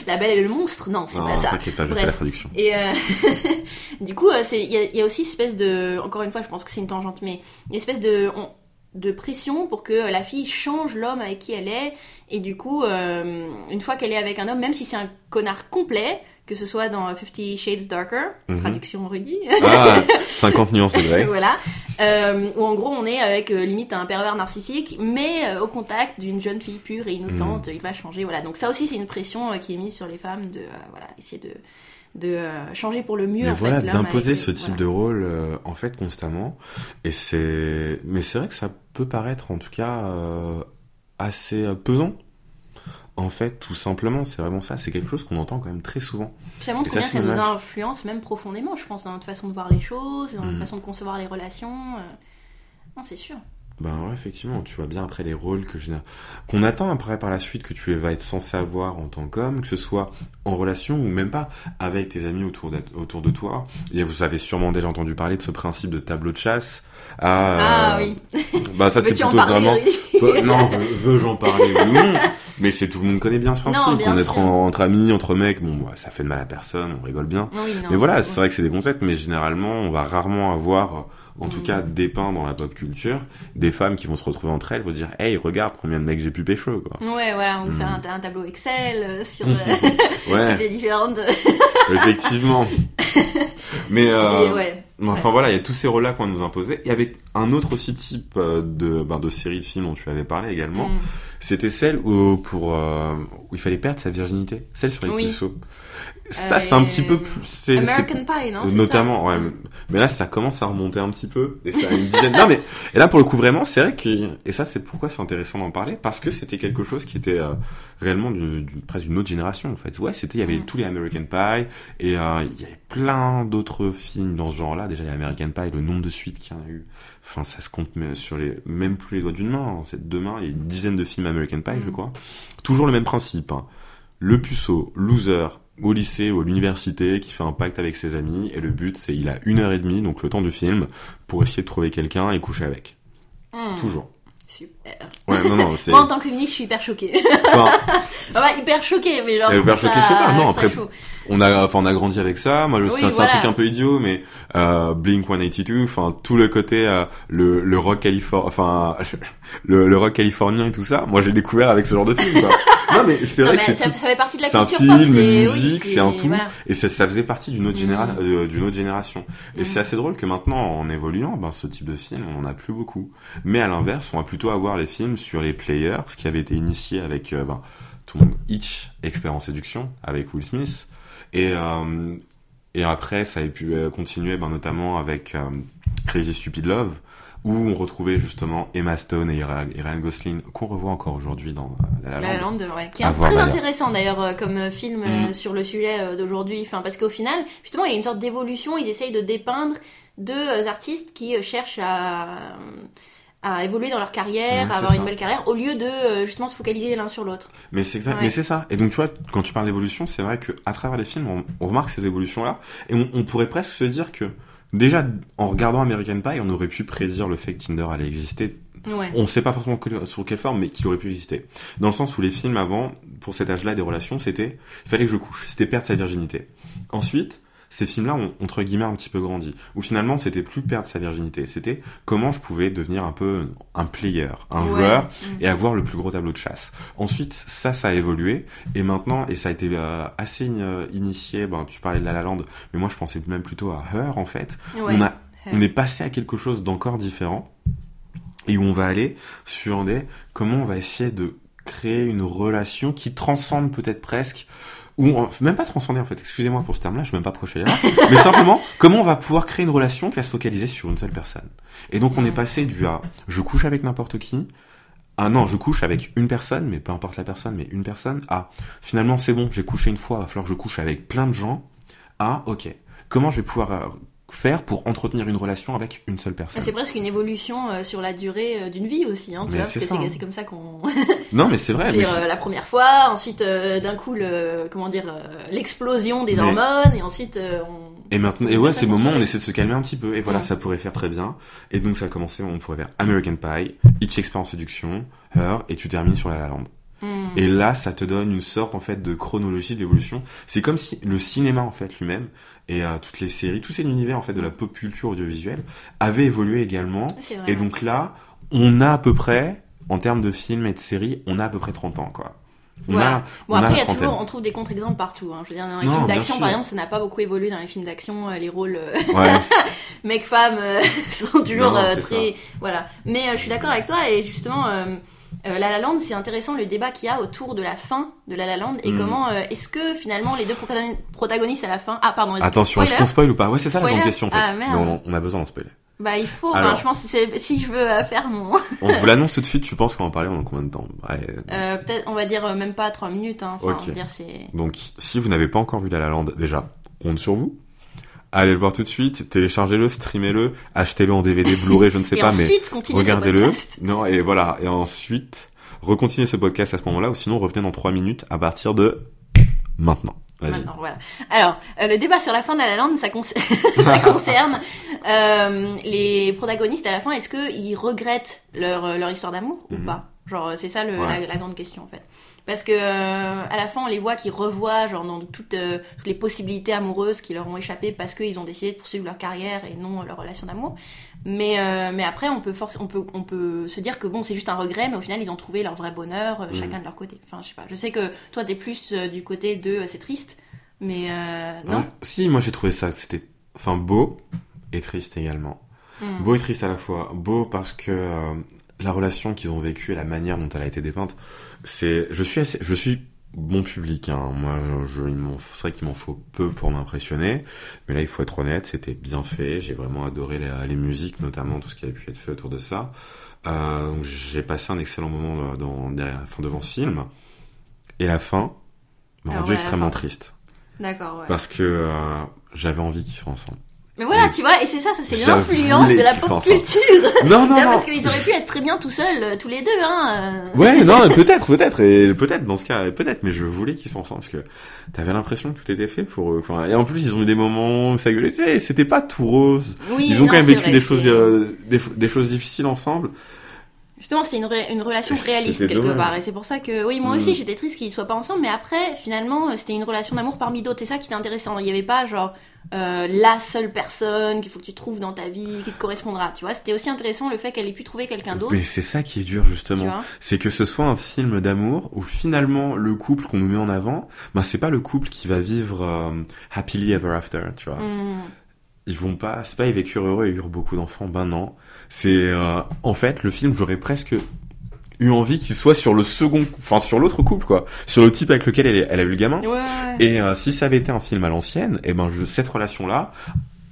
La Belle et le monstre. Non, c'est pas ça. t'inquiète pas, je fais la traduction. Et euh, du coup, c'est il y, a- il y a aussi une espèce de, encore une fois, je pense que c'est une tangente, mais une espèce de on- de pression pour que la fille change l'homme avec qui elle est, et du coup, euh, une fois qu'elle est avec un homme, même si c'est un connard complet, que ce soit dans Fifty Shades Darker, Mhm. traduction Rudy, Ah, 50 nuances de grey. voilà, euh, où en gros on est avec euh, limite un pervers narcissique, mais au contact d'une jeune fille pure et innocente, Mhm. il va changer, voilà. Donc ça aussi c'est une pression qui est mise sur les femmes de, voilà, essayer de de euh, changer pour le mieux. Mais en voilà, d'imposer ce type voilà. de rôle, euh, en fait, constamment. Et c'est, mais c'est vrai que ça peut paraître, en tout cas, euh, assez pesant. En fait, tout simplement, c'est vraiment ça. C'est quelque chose qu'on entend quand même très souvent. Puis ça montre Et combien ça nous influence même profondément, je pense, dans notre façon de voir les choses, dans notre Mhm. façon de concevoir les relations. Non, c'est sûr. Ben ouais, effectivement, tu vois bien après les rôles que je qu'on attend après par la suite que tu vas être censé avoir en tant qu'homme, que ce soit en relation ou même pas avec tes amis autour de, autour de toi. Et vous avez sûrement déjà entendu parler de ce principe de tableau de chasse. Ah, Ah euh, oui. Bah ça c'est plutôt parler, vraiment. Non, veux-je en parler ou non? Mais c'est tout le monde connaît bien ce Non, principe. bien on est en- entre amis, entre mecs, bon, bah, ça fait de mal à personne, on rigole bien. Oui, non, mais voilà, c'est vrai que c'est des concepts, mais généralement, on va rarement avoir, en tout Mm. cas, dépeint dans la pop culture, des femmes qui vont se retrouver entre elles, vont dire, hey, regarde combien de mecs j'ai pu pécho, quoi. Ouais, voilà, on va faire un, un tableau Excel euh, sur euh, toutes les différentes. effectivement. mais, euh, Et ouais. Enfin voilà, il y a tous ces rôles-là qu'on va nous imposer. Et avec un autre aussi type euh, de, ben, de série de films dont tu avais parlé également, Mm. c'était celle où, pour, euh, où il fallait perdre sa virginité. Celle sur les Oui. puceaux. Ça, Euh, c'est un petit peu plus... c'est- c'est- American Pie, non Notamment, ça ouais. Mm. Mais là, ça commence à remonter un petit peu. Et ça a une dizaine. non, mais, et là, pour le coup, vraiment, c'est vrai que, et ça, c'est pourquoi c'est intéressant d'en parler, parce que c'était quelque chose qui était, euh, réellement d'une, d'une- presque d'une autre génération, en fait. Ouais, c'était, il y avait Mm. tous les American Pie, et, euh, il y avait plein d'autres films dans ce genre-là. Déjà, les American Pie, le nombre de suites qu'il y en a eu. Enfin, ça se compte sur les, même plus les doigts d'une main. hein. C'est deux mains. Il y a une dizaine de films American Pie, je Mm. crois. Toujours le même principe, hein. Le puceau, loser, au lycée ou à l'université, qui fait un pacte avec ses amis, et le but, c'est il a une heure et demie, donc le temps du film, pour essayer de trouver quelqu'un et coucher avec. Mm. Toujours. Super. Ouais, non, non, c'est... Moi, en tant que féministe, je suis hyper choquée. Enfin, Enfin, hyper choquée, mais genre. Euh, hyper choquée, je sais pas, non, après, chaud. on a, enfin, on a grandi avec ça. Moi, je, Oui, c'est, un truc un peu idiot, mais euh, Blink 182, enfin, tout le côté, euh, le, le rock californien, enfin, le, le rock californien et tout ça. Moi, j'ai découvert avec ce genre de film. Quoi. non, mais c'est Non, vrai mais que ça, tout- ça fait partie de la c'est un film, une oui, musique, c'est un tout. voilà. Et ça, ça faisait partie d'une autre, généra- Mhm. euh, d'une autre génération. Et Mhm. c'est assez drôle que maintenant, en évoluant, ben, ce type de film, on en a plus beaucoup. Mais à l'inverse, on va plutôt avoir les films sur les players, ce qui avait été initié avec euh, ben, tout le monde, Hitch, expert en séduction, avec Will Smith. Et, euh, et après, ça a pu euh, continuer ben, notamment avec euh, Crazy Stupid Love, où on retrouvait justement Emma Stone et Ryan Gosling, qu'on revoit encore aujourd'hui dans La La La Land. Ouais, qui est très intéressant d'ailleurs comme film Mhm. sur le sujet d'aujourd'hui. Enfin, parce qu'au final, justement, il y a une sorte d'évolution. Ils essayent de dépeindre deux artistes qui cherchent à, à évoluer dans leur carrière, Ouais, à avoir ça. une belle carrière, au lieu de euh, justement se focaliser l'un sur l'autre. Mais c'est exact, Ouais. mais c'est ça. Et donc tu vois, quand tu parles d'évolution, c'est vrai que à travers les films, on, on remarque ces évolutions-là, et on, on pourrait presque se dire que déjà en regardant American Pie, on aurait pu prédire le fait que Tinder allait exister. Ouais. On sait pas forcément que- sur quelle forme, mais qu'il aurait pu exister. Dans le sens où les films avant, pour cet âge-là, des relations, c'était il fallait que je couche, c'était perdre sa virginité. Ensuite, ces films-là ont entre guillemets un petit peu grandi. Où finalement, c'était plus perdre sa virginité, c'était comment je pouvais devenir un peu un player, un Ouais. joueur, Mhm. et avoir le plus gros tableau de chasse. Ensuite, ça, ça a évolué, et maintenant, et ça a été euh, assez euh, initié, ben, tu parlais de La La Land, mais moi je pensais même plutôt à Her, en fait. Ouais. On, a, on est passé à quelque chose d'encore différent, et où on va aller sur des, comment on va essayer de créer une relation qui transcende peut-être presque, ou même pas transcender en fait, excusez-moi pour ce terme-là, je vais même pas procher là, mais simplement, comment on va pouvoir créer une relation qui va se focaliser sur une seule personne? Et donc on est passé du à, je couche avec n'importe qui, ah non, je couche avec une personne, mais peu importe la personne, mais une personne. Ah, finalement c'est bon, j'ai couché une fois, il va falloir que je couche avec plein de gens. Ah, ok. Comment je vais pouvoir euh, faire pour entretenir une relation avec une seule personne C'est presque une évolution euh, sur la durée euh, d'une vie aussi, hein, tu Mais vois, parce c'est que c'est hein. c'est comme ça qu'on Non, mais c'est vrai. Mais dire, euh, la première fois, ensuite d'un coup le comment dire l'explosion des Mais- hormones et ensuite on Et maintenant, et ouais, ces moments, on essaie de se calmer un petit peu. Et voilà, Mm. ça pourrait faire très bien. Et donc, ça a commencé, on pourrait faire American Pie, Hitch Expert en séduction, Her, et tu termines sur La La Land. Hmm. Et là, ça te donne une sorte, en fait, de chronologie de l'évolution. C'est comme si le cinéma, en fait, lui-même, et euh, toutes les séries, tout cet univers, en fait, de la pop culture audiovisuelle, avait évolué également. Vrai. Et donc là, on a à peu près, en termes de films et de séries, on a à peu près 30 ans, quoi. On Voilà. a, Bon on après, y a toujours, on trouve des contre-exemples partout. Hein. Je veux dire, dans les Non, films d'action, par exemple, ça n'a pas beaucoup évolué dans les films d'action. euh, Les rôles euh, Ouais. mec-femme sont toujours Non, très, voilà. Mais euh, je suis d'accord avec toi et justement, euh, euh, La La Land, c'est intéressant le débat qu'il y a autour de la fin de La La Land et Mm. comment euh, est-ce que finalement les deux protagoni- protagonistes à la fin, ah pardon, Attention, est-ce qu'on spoil ou pas? Ouais, c'est ça la grande question en fait. Ah, merde. Mais on, on a besoin d'en spoiler. Bah il faut. Alors. je pense que si je veux euh, faire mon, On vous l'annonce tout de suite, tu penses qu'on va en parler pendant combien de temps? Ouais, euh, peut-être, on va dire même pas trois minutes. Hein. Enfin, Ok. on va dire c'est. Donc, si vous n'avez pas encore vu La La Land, déjà, honte sur vous. Allez le voir tout de suite, téléchargez-le, streamez-le, achetez-le en DVD, Blu-ray, je ne sais et pas, mais ensuite, continuez ce regardez-le. Non, et voilà. Et ensuite, recontinuez ce podcast à ce moment-là, ou sinon revenez dans 3 minutes à partir de maintenant. Maintenant, voilà. Alors, euh, le débat sur la fin de La La Land, ça, con- ça concerne euh, les protagonistes à la fin. Est-ce qu'ils regrettent leur, euh, leur histoire d'amour ou Mhm. pas? Genre, c'est ça le, Ouais. la, la grande question en fait. Parce que euh, à la fin, on les voit qui revoient genre dans toutes, euh, toutes les possibilités amoureuses qui leur ont échappé parce qu'ils ont décidé de poursuivre leur carrière et non leur relation d'amour. Mais euh, mais après, on peut on peut on peut se dire que bon, c'est juste un regret, mais au final, ils ont trouvé leur vrai bonheur, Mhm. chacun de leur côté. Enfin, je sais pas. Je sais que toi, t'es plus du côté de c'est triste, mais non? Ouais. Si, moi j'ai trouvé ça, c'était, enfin, beau et triste également. Hmm. Beau et triste à la fois. Beau parce que la relation qu'ils ont vécue et la manière dont elle a été dépeinte, c'est, je suis assez, je suis bon public, hein. Moi, je, il m'en- c'est vrai qu'il m'en faut peu pour m'impressionner. Mais là, il faut être honnête, c'était bien fait. J'ai vraiment adoré les, les musiques, notamment tout ce qui avait pu être fait autour de ça. Euh, donc j'ai passé un excellent moment dans, derrière, enfin, devant ce film. Et la fin m'a Alors, rendu ouais, la extrêmement triste. D'accord, ouais. Parce que euh, j'avais envie qu'ils soient ensemble. Mais voilà, tu vois, et c'est ça, ça c'est l'influence de la pop culture. Non, non, non. parce qu'ils auraient pu être très bien tout seuls, euh, tous les deux, hein. euh. Ouais, non, peut-être, peut-être, et peut-être dans ce cas, peut-être, mais je voulais qu'ils soient ensemble parce que t'avais l'impression que tout était fait pour eux. Enfin, et en plus, ils ont eu des moments où ça gueulait. C'était pas tout rose. Oui, ils ont non, quand même vécu vrai, des choses, euh, des, des choses difficiles ensemble. Justement, c'était une, une relation réaliste quelque dommage. part. Et c'est pour ça que, oui, moi Mm. aussi, j'étais triste qu'ils soient pas ensemble. Mais après, finalement, euh, c'était une relation d'amour parmi d'autres. C'est ça qui était intéressant. Il y avait pas, genre, euh, la seule personne qu'il faut que tu trouves dans ta vie qui te correspondra. Tu vois, c'était aussi intéressant le fait qu'elle ait pu trouver quelqu'un d'autre. Mais c'est ça qui est dur justement. C'est que ce soit un film d'amour où finalement le couple qu'on nous met en avant, ben c'est pas le couple qui va vivre euh, happily ever after, tu vois. Mm. ils vont pas, c'est pas ils vécurent heureux et eurent beaucoup d'enfants, ben non. C'est, euh, en fait, le film, j'aurais presque eu envie qu'il soit sur le second, enfin sur l'autre couple, quoi. Sur le type avec lequel elle, a eu le gamin. Ouais. Et euh, si ça avait été un film à l'ancienne, et ben je, cette relation-là,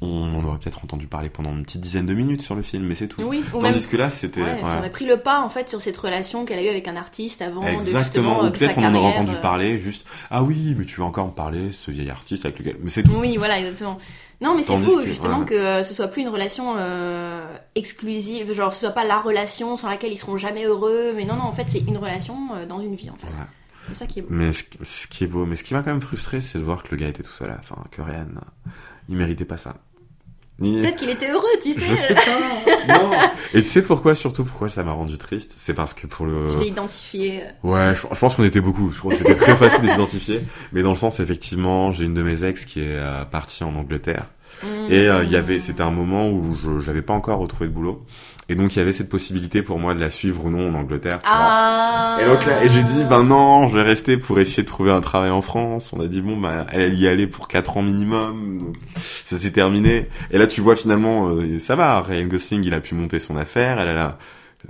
on en aurait peut-être entendu parler pendant une petite dizaine de minutes sur le film, mais c'est tout. Oui, même Tandis que là, c'était... Ouais, ça ouais. aurait pris le pas en fait sur cette relation qu'elle a eue avec un artiste avant Exactement, ou euh, peut-être on en aurait entendu euh, parler, juste ah oui, mais tu vas encore me parler, ce vieil artiste avec lequel, mais c'est tout. Oui, voilà, exactement. Non, mais c'est fou que- justement ouais. que euh, ce soit plus une relation euh, exclusive, genre ce soit pas la relation sans laquelle ils seront jamais heureux, mais non, non, en fait c'est une relation euh, dans une vie en fait. C'est ça qui est beau. Mais ce, ce qui est beau, mais ce qui m'a quand même frustré, c'est de voir que le gars était tout seul à la fin, que Ryan, il méritait pas ça. Ni- Peut-être qu'il était heureux, tu sais. Je sais pas. non. Et tu sais pourquoi, surtout pourquoi ça m'a rendu triste, c'est parce que pour le. Tu t'es identifié. euh, Ouais, je, je pense qu'on était beaucoup. Je pense que c'était très facile de s'identifier. Mais dans le sens, effectivement, j'ai une de mes ex qui est euh, partie en Angleterre. Et euh, il y avait, c'était un moment où je j'avais pas encore retrouvé de boulot. Et donc il y avait cette possibilité pour moi de la suivre ou non en Angleterre. Tu vois. Ah. Et donc là, et j'ai dit, ben non, je vais rester pour essayer de trouver un travail en France. On a dit, bon, bah, elle, elle y allait pour 4 ans minimum. Donc, ça s'est terminé. Et là, tu vois, finalement, euh, ça va. Ryan Gosling, il a pu monter son affaire. Elle, elle a,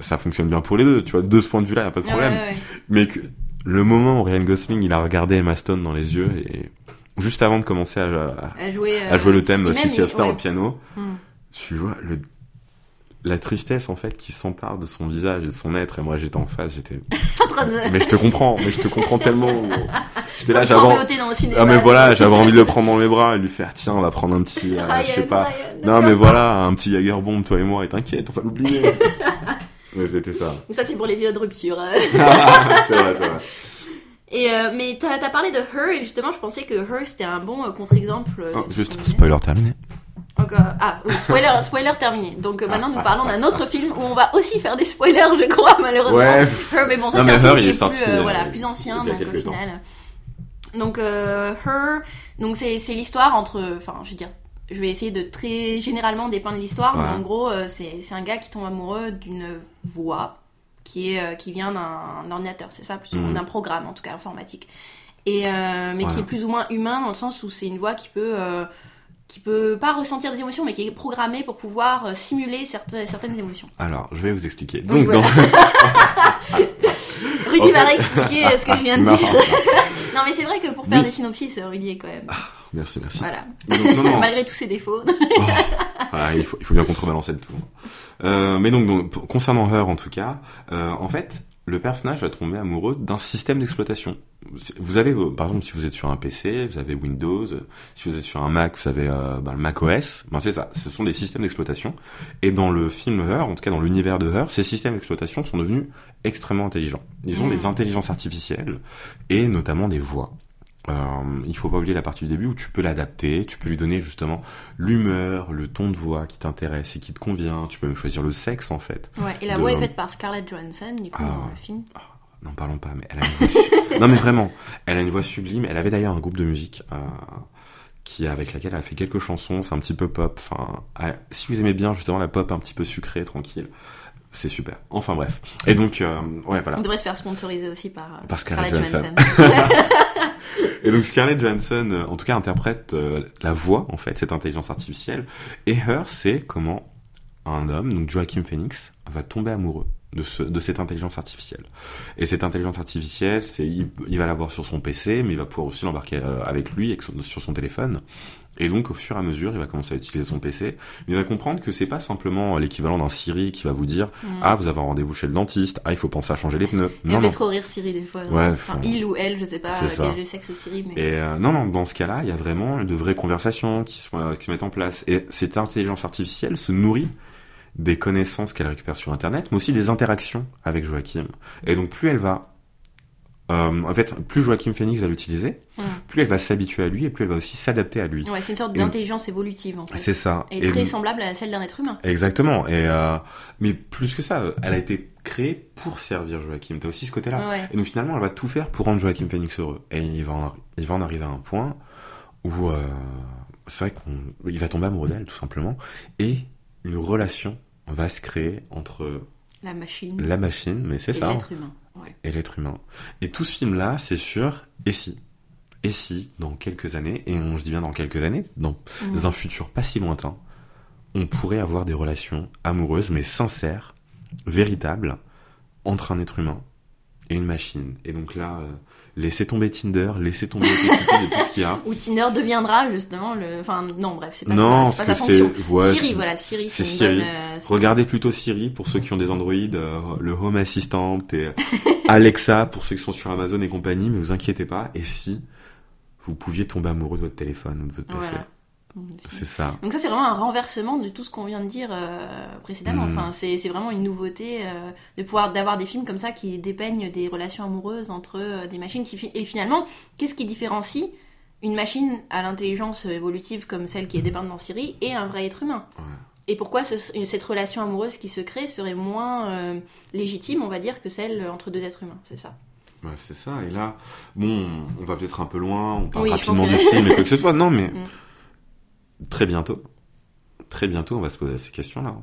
ça fonctionne bien pour les deux. Tu vois, de ce point de vue-là, y a pas de problème. ouais, ouais. Mais que, le moment où Ryan Gosling, il a regardé Emma Stone dans les yeux et, juste avant de commencer à, à, À jouer. euh, à jouer le thème City of Star au piano, Hmm. tu vois, le, la tristesse, en fait, qui s'empare de son visage et de son être. Et moi, j'étais en face, j'étais, mais je te comprends, mais je te comprends tellement. J'étais là, j'avais, ah mais voilà, j'avais envie de le prendre dans mes bras et lui faire, tiens, on va prendre un petit, euh, Ryan, je sais pas. Ryan, Non mais voilà, un petit Jager bomb, toi et moi, et t'inquiète, on va l'oublier. mais c'était ça. Ça c'est pour les vidéos de rupture. c'est vrai, c'est vrai. Et euh, mais t'as as parlé de Her et justement je pensais que Her c'était un bon euh, contre-exemple. Oh, juste, spoiler terminé. Donc, euh, ah oui, spoiler, spoiler terminé. Donc euh, maintenant nous parlons d'un autre film où on va aussi faire des spoilers, je crois malheureusement. Ouais. Her, mais bon ça c'est un film qui est sorti, plus, euh, voilà, plus ancien donc au temps. final. Donc Her, donc c'est c'est l'histoire entre, enfin je veux dire, je vais essayer de très généralement dépeindre l'histoire, mais Ouais. en gros c'est c'est un gars qui tombe amoureux d'une voix qui est qui vient d'un ordinateur, c'est ça, plus ou Mhm. d'un programme en tout cas informatique. Et mais Ouais. qui est plus ou moins humain dans le sens où c'est une voix qui peut qui peut pas ressentir des émotions, mais qui est programmée pour pouvoir euh, simuler certaines, certaines émotions. Alors, je vais vous expliquer. Donc, voilà. Rudy va réexpliquer euh, ce que je viens de Non. dire. non, mais c'est vrai que pour faire Oui. des synopsis, euh, Rudy est quand même. Merci, merci. Voilà. Donc, non, non, Malgré tous ses défauts. Ah, il, faut, il faut bien contrebalancer le tout. Euh, mais donc, concernant Her en tout cas, euh, en fait, le personnage va tomber amoureux d'un système d'exploitation. Vous avez, euh, par exemple, si vous êtes sur un PC, vous avez Windows. Si vous êtes sur un Mac, vous avez euh, bah, le Mac OS. Ben, c'est ça. Ce sont des systèmes d'exploitation. Et dans le film Her, en tout cas dans l'univers de Her, ces systèmes d'exploitation sont devenus extrêmement intelligents. Ils ont Mm. des intelligences artificielles et notamment des voix. Euh, il faut pas oublier la partie du début où tu peux l'adapter, tu peux lui donner justement l'humeur, le ton de voix qui t'intéresse et qui te convient. Tu peux même choisir le sexe en fait. Ouais, et la De voix est faite par Scarlett Johansson, du coup, Ah. dans le film. N'en parlons pas, mais elle a une voix su- non mais vraiment, elle a une voix sublime. Elle avait d'ailleurs un groupe de musique euh, qui avec laquelle elle a fait quelques chansons. C'est un petit peu pop. Enfin, elle- si vous aimez bien justement la pop un petit peu sucrée, tranquille, c'est super. Enfin bref. Et donc euh, ouais voilà. On devrait se faire sponsoriser aussi par, euh, Par Scarlett Scarlett Johansson. Et donc Scarlett Johansson, euh, en tout cas, interprète euh, la voix, en fait, cette intelligence artificielle. Et Her, c'est comment un homme, donc Joachim Phoenix, va tomber amoureux de, ce, de cette intelligence artificielle. Et cette intelligence artificielle, c'est il, il va l'avoir sur son PC, mais il va pouvoir aussi l'embarquer euh, avec lui, avec son- sur son téléphone. Et donc, au fur et à mesure, il va commencer à utiliser son PC. Mais il va comprendre que c'est pas simplement l'équivalent d'un Siri qui va vous dire Mm. Ah, vous avez un rendez-vous chez le dentiste. Ah, il faut penser à changer les pneus. Elle Non, fait non. trop rire Siri des fois. Ouais, enfin, il ou elle, je sais pas quel est le sexe Siri, mais. Et euh, non, non, dans ce cas-là, il y a vraiment de vraies conversations qui, sont, qui se mettent en place. Et cette intelligence artificielle se nourrit des connaissances qu'elle récupère sur Internet, mais aussi des interactions avec Joachim. Et donc, plus elle va... euh, en fait, plus Joachim Phoenix va l'utiliser, plus elle va s'habituer à lui et plus elle va aussi s'adapter à lui. Ouais, c'est une sorte d'intelligence évolutive en fait. C'est ça. Et, très semblable à celle d'un être humain. Exactement. Et euh, mais plus que ça, elle a été créée pour servir Joachim. T'as aussi ce côté-là. Ouais. Et donc finalement, elle va tout faire pour rendre Joachim Phoenix heureux. Et il va en, il va en arriver à un point où euh, c'est vrai qu'on il va tomber amoureux d'elle tout simplement et une relation va se créer entre La machine la machine, mais c'est et ça, l'être humain. Ouais. et l'être humain. Et tout ce film-là, c'est sur et si. Et si, dans quelques années, et on, je dis bien dans quelques années, dans Mm. un futur pas si lointain, on pourrait avoir des relations amoureuses, mais sincères, véritables, entre un être humain et une machine. Et donc là, euh, laissez tomber Tinder, laissez tomber tout ce qu'il y a. Ou Tinder deviendra justement le. Enfin, non, bref, c'est pas Non, ça. Parce que sa c'est... ouais, Siri, voilà, Siri, c'est Siri. bonne. euh, c'est- Regardez plutôt Siri pour ceux qui ont des Android, euh, le Home Assistant et Alexa pour ceux qui sont sur Amazon et compagnie, mais vous inquiétez pas. Et si vous pouviez tomber amoureux de votre téléphone ou de votre PC, Voilà. C'est ça. Donc ça c'est vraiment un renversement de tout ce qu'on vient de dire euh, précédemment. Mm. Enfin c'est c'est vraiment une nouveauté euh, de pouvoir d'avoir des films comme ça qui dépeignent des relations amoureuses entre euh, des machines qui et finalement qu'est-ce qui différencie une machine à l'intelligence évolutive comme celle qui est dépeinte dans Siri et un vrai être humain? Ouais. Et pourquoi ce- cette relation amoureuse qui se crée serait moins légitime, on va dire, que celle entre deux êtres humains, c'est ça. C'est ça. Et là, bon, on va peut-être un peu loin, on parle Oui, rapidement pense du que- film et quoi que ce soit. Non, mais Mm. Très bientôt, très bientôt, on va se poser ces questions-là.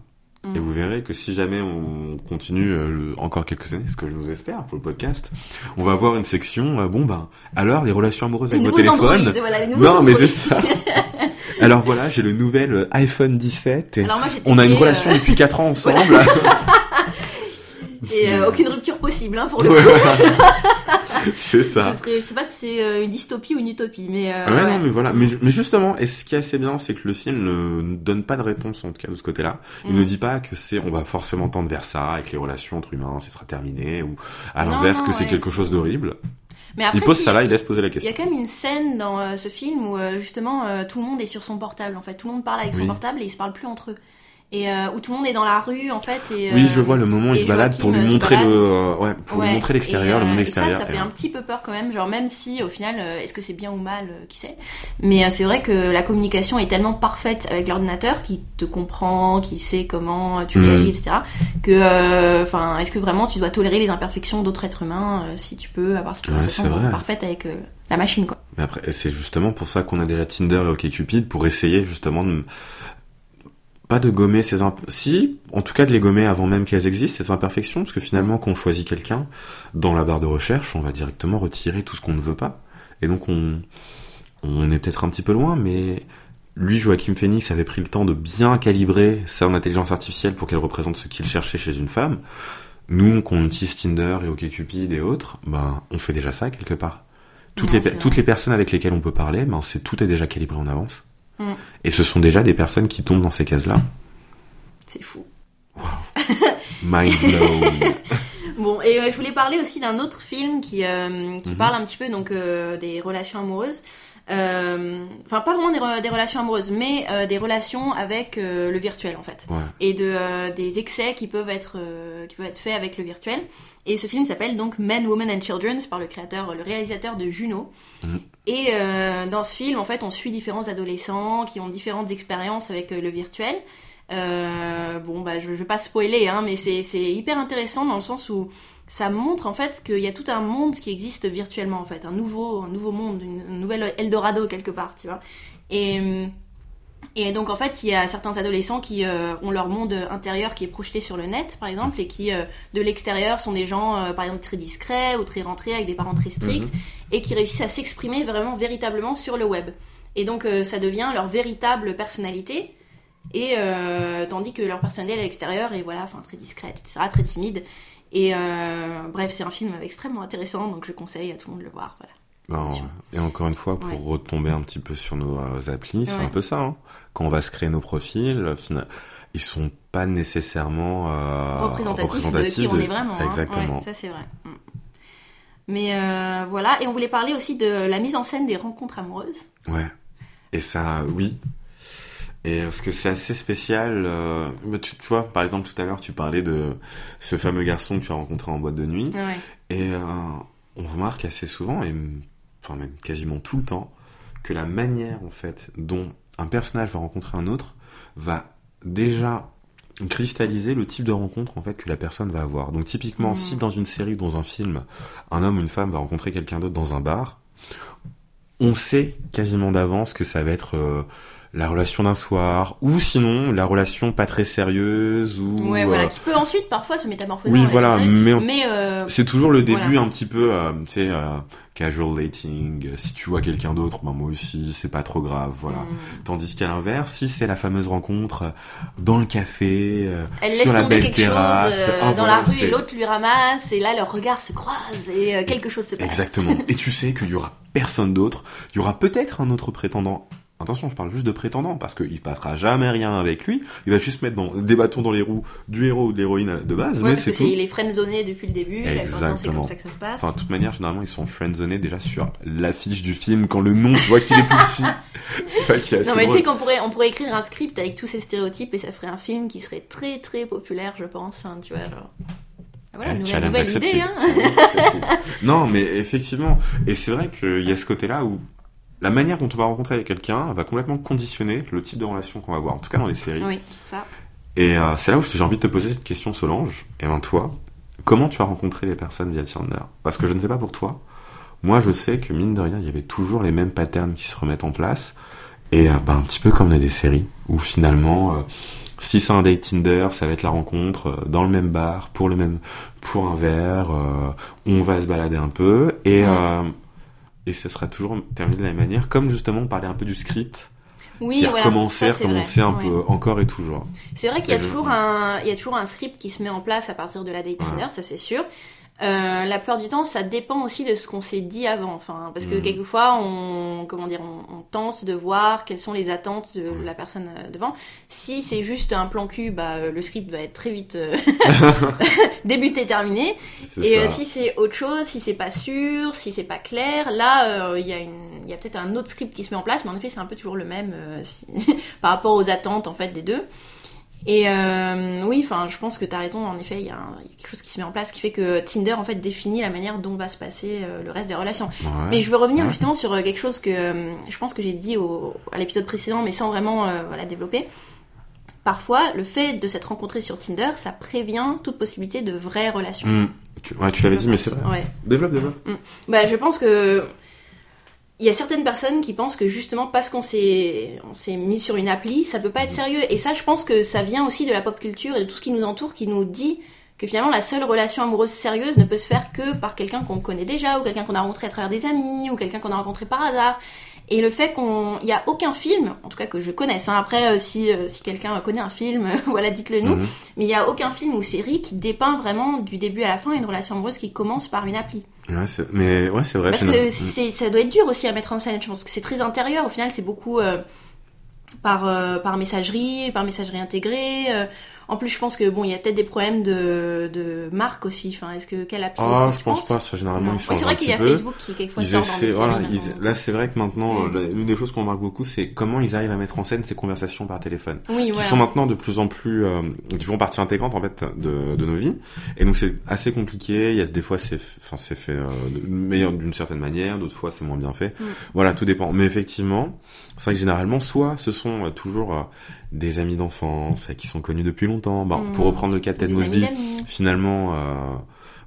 Mm. Et vous verrez que si jamais on continue euh, encore quelques années, ce que je nous espère pour le podcast, on va avoir une section, euh, bon ben, alors les relations amoureuses avec vos téléphones. voilà, Non, mais c'est ça. Alors voilà, j'ai le nouvel euh, iPhone 17 et Alors moi, j'ai on a une relation euh, depuis 4 ans ensemble. et aucune rupture possible hein, pour le coup. c'est ça. Ce serait- je sais pas si c'est euh, une dystopie ou une utopie, mais. euh, Ouais, ouais. non, mais voilà. Mais, mais justement, et ce qui est assez bien, c'est que le film ne donne pas de réponse, en tout cas, de ce côté-là. Il Mm. ne dit pas que c'est, on va forcément tendre vers ça, avec les relations entre humains, ce sera terminé, ou à l'inverse, que c'est ouais, quelque chose d'horrible. Mais après, Il pose ça là, il laisse poser la Il y a question. quand même une scène dans euh, ce film où euh, justement euh, tout le monde est sur son portable en fait. Tout le monde parle avec son portable et ils se parlent plus entre eux. Et euh, où tout le monde est dans la rue en fait. Et, Oui, euh, je vois le moment où il se balade pour lui euh, montrer le, euh, ouais, pour lui montrer l'extérieur, le monde euh, extérieur. Et ça, ça et, fait euh, un petit peu peur quand même, genre même si au final, euh, est-ce que c'est bien ou mal, euh, qui sait. Mais euh, c'est vrai que la communication est tellement parfaite avec l'ordinateur, qui te comprend, qui sait comment euh, tu Mhm. réagis, etc. Que, euh, enfin, est-ce que vraiment tu dois tolérer les imperfections d'autres êtres humains euh, si tu peux avoir cette vrai. parfaite avec euh, la machine, quoi. Mais après, c'est justement pour ça qu'on a déjà Tinder et OkCupid, pour essayer justement de pas de gommer ces imp... si en tout cas de les gommer avant même qu'elles existent ces imperfections parce que finalement quand on choisit quelqu'un dans la barre de recherche on va directement retirer tout ce qu'on ne veut pas. Et donc on on est peut-être un petit peu loin mais lui Joachim Phoenix avait pris le temps de bien calibrer son intelligence artificielle pour qu'elle représente ce qu'il cherchait chez une femme. Nous qu'on utilise Tinder et OkCupid et autres ben on fait déjà ça quelque part. Toutes Non, les toutes les personnes avec lesquelles on peut parler ben c'est tout est déjà calibré en avance Mm. et ce sont déjà des personnes qui tombent dans ces cases là C'est fou. mind blown Bon, et euh, je voulais parler aussi d'un autre film qui, euh, qui Mhm. parle un petit peu donc euh, des relations amoureuses. Euh, Enfin, pas vraiment des, re- des relations amoureuses, mais euh, des relations avec euh, le virtuel en fait. ouais Et de, des excès qui peuvent, être, qui peuvent être faits avec le virtuel. Et ce film s'appelle donc Men, Women and Children, par le créateur, le réalisateur de Juno. Mhm. Et euh, dans ce film, en fait, on suit différents adolescents qui ont différentes expériences avec euh, le virtuel. Euh, bon, bah, je, je vais pas spoiler, hein, mais c'est c'est hyper intéressant dans le sens où ça montre en fait qu'il y a tout un monde qui existe virtuellement en fait, un nouveau, un nouveau monde, une, une nouvelle Eldorado quelque part, tu vois. Et hum, et donc en fait, il y a certains adolescents qui euh, ont leur monde intérieur qui est projeté sur le net, par exemple, et qui euh, de l'extérieur sont des gens, euh, par exemple, très discrets ou très rentrés avec des parents très stricts, Mhm. et qui réussissent à s'exprimer vraiment véritablement sur le web. Et donc euh, ça devient leur véritable personnalité. Et euh, tandis que leur personnalité à l'extérieur est voilà, enfin très discrète, etc., très timide. Et euh, bref, c'est un film extrêmement intéressant, donc je conseille à tout le monde de le voir. Voilà. Et encore une fois, pour Ouais. retomber un petit peu sur nos euh, applis, c'est Ouais. un peu ça. hein. Quand on va se créer nos profils, euh, fina- ils sont pas nécessairement euh, représentatif, de représentatifs qui on est vraiment. hein. Exactement. Ouais, ça c'est vrai. Mm. Mais euh, voilà, et on voulait parler aussi de la mise en scène des rencontres amoureuses. Ouais. Et ça, oui. Et parce que c'est assez spécial. euh, tu, tu vois, par exemple, tout à l'heure, tu parlais de ce fameux garçon que tu as rencontré en boîte de nuit. Ouais. Et euh, on remarque assez souvent, et enfin même quasiment tout le temps, que la manière en fait dont un personnage va rencontrer un autre va déjà cristalliser le type de rencontre en fait que la personne va avoir. Donc typiquement, Mhm. si dans une série ou dans un film, un homme ou une femme va rencontrer quelqu'un d'autre dans un bar, on sait quasiment d'avance que ça va être euh, la relation d'un soir, ou sinon la relation pas très sérieuse, ou Ouais, voilà, euh, qui peut ensuite parfois se métamorphoser oui en voilà, mais on- Mais euh, c'est toujours le début Voilà. un petit peu, euh, tu sais, euh, casual dating. Si tu vois quelqu'un d'autre, ben moi aussi, c'est pas trop grave, voilà. mm, Tandis qu'à l'inverse, si c'est la fameuse rencontre euh, dans le café, euh, elle sur la belle terrasse, chose ah, dans voilà, la rue et l'autre lui ramasse et là leurs regards se croisent et euh, quelque chose se passe. Exactement. Et tu sais qu'il y aura personne d'autre. Il y aura peut-être un autre prétendant. Attention, je parle juste de prétendant parce qu'il passera jamais rien avec lui. Il va juste mettre dans, des bâtons dans les roues du héros ou de l'héroïne de base, Ouais, mais c'est tout. c'est les friendzoné depuis le début. maintenant, C'est Exactement. comme ça que ça se passe. Enfin, de toute manière, généralement, ils sont friendzonés déjà sur l'affiche du film quand le nom, tu vois qu'il est plus petit. C'est ça qui est assez Non mais tu sais qu'on pourrait on pourrait écrire un script avec tous ces stéréotypes et ça ferait un film qui serait très très populaire je pense hein, tu vois genre voilà Eh, nouvelle, challenge nouvelle idée hein non, mais effectivement, et c'est vrai qu'il y a ce côté-là où la manière dont on va rencontrer quelqu'un va complètement conditionner le type de relation qu'on va avoir, en tout cas dans les séries. oui ça Et euh, c'est là où j'ai envie de te poser cette question, Solange. Et ben toi, comment tu as rencontré les personnes via Tinder? Parce que je ne sais pas pour toi. Moi, je sais que mine de rien, il y avait toujours les mêmes patterns qui se remettent en place. Et euh, ben, un petit peu comme dans des séries, où finalement, euh, si c'est un date Tinder, ça va être la rencontre dans le même bar, pour le même, pour un verre, on va se balader un peu, et Ouais. Et ce sera toujours terminé de la même manière, comme justement on parlait un peu du script, oui qui voilà recommençait, ça, vrai. un Ouais. peu encore et toujours. c'est vrai qu'il y a toujours un il y a toujours un script qui se met en place à partir de la date Ouais. Tinder ça c'est sûr Euh, la plupart du temps, ça dépend aussi de ce qu'on s'est dit avant. Enfin, parce que Mhm. quelquefois, on, comment dire, on, on tente de voir quelles sont les attentes de la personne euh, devant. Si c'est juste un plan cul, bah, euh, le script va être très vite euh, débuté, terminé. Et euh, si c'est autre chose, si c'est pas sûr, si c'est pas clair, là, euh, il y a, une- il y a peut-être un autre script qui se met en place, mais en effet, c'est un peu toujours le même euh, si- par rapport aux attentes en fait des deux. Et euh, oui, enfin, je pense que tu as raison. En effet, il y, a y quelque chose qui se met en place qui fait que Tinder en fait définit la manière dont va se passer euh, le reste des relations. Ouais. Mais je veux revenir Ouais. justement sur euh, quelque chose que euh, je pense que j'ai dit au, à l'épisode précédent, mais sans vraiment euh, voilà, développer. Parfois, le fait de s'être rencontré sur Tinder, ça prévient toute possibilité de vraies relations. Hmm. Tu, ouais, tu l'avais dit, mais c'est vrai. Ouais. Développe, développe. Bah, je pense que il y a certaines personnes qui pensent que justement parce qu'on s'est on s'est mis sur une appli, ça peut pas être sérieux. Et ça, je pense que ça vient aussi de la pop culture et de tout ce qui nous entoure, qui nous dit que finalement la seule relation amoureuse sérieuse ne peut se faire que par quelqu'un qu'on connaît déjà, ou quelqu'un qu'on a rencontré à travers des amis, ou quelqu'un qu'on a rencontré par hasard. Et le fait qu'on, il y a aucun film, en tout cas que je connaisse. Hein, après, euh, si euh, si quelqu'un connaît un film, voilà, dites-le nous. Mhm. Mais il y a aucun film ou série qui dépeint vraiment du début à la fin une relation amoureuse qui commence par une appli. Ouais, c'est- mais ouais, c'est vrai. Parce finalement. que ça doit être dur aussi à mettre en scène. Je pense que c'est très intérieur. Au final, c'est beaucoup euh, par, euh, par messagerie, par messagerie intégrée. euh. En plus, je pense que bon, il y a peut-être des problèmes de, de marque aussi. Enfin, est-ce que quelle appli Ah, que je pense pas. Ça, généralement, Non. ils Ouais, c'est vrai qu'il y a peu. Facebook qui quelquefois Ils sort essaient, voilà, ils- maintenant. là c'est vrai que maintenant, Mm. l'une des choses qu'on remarque beaucoup, c'est comment ils arrivent à mettre en scène ces conversations par téléphone, Oui, qui voilà. sont maintenant de plus en plus, euh, qui font partie intégrante en fait de, de nos vies, et donc c'est assez compliqué. Il y a des fois c'est, enfin c'est fait euh, meilleur d'une certaine manière, d'autres fois c'est moins bien fait. Mm. Voilà, tout dépend. Mais effectivement, c'est vrai que généralement, soit ce sont euh, toujours euh, des amis d'enfance euh, qui sont connus depuis longtemps. Bon, Mm. pour reprendre le cas de Ted Mosby, finalement, euh,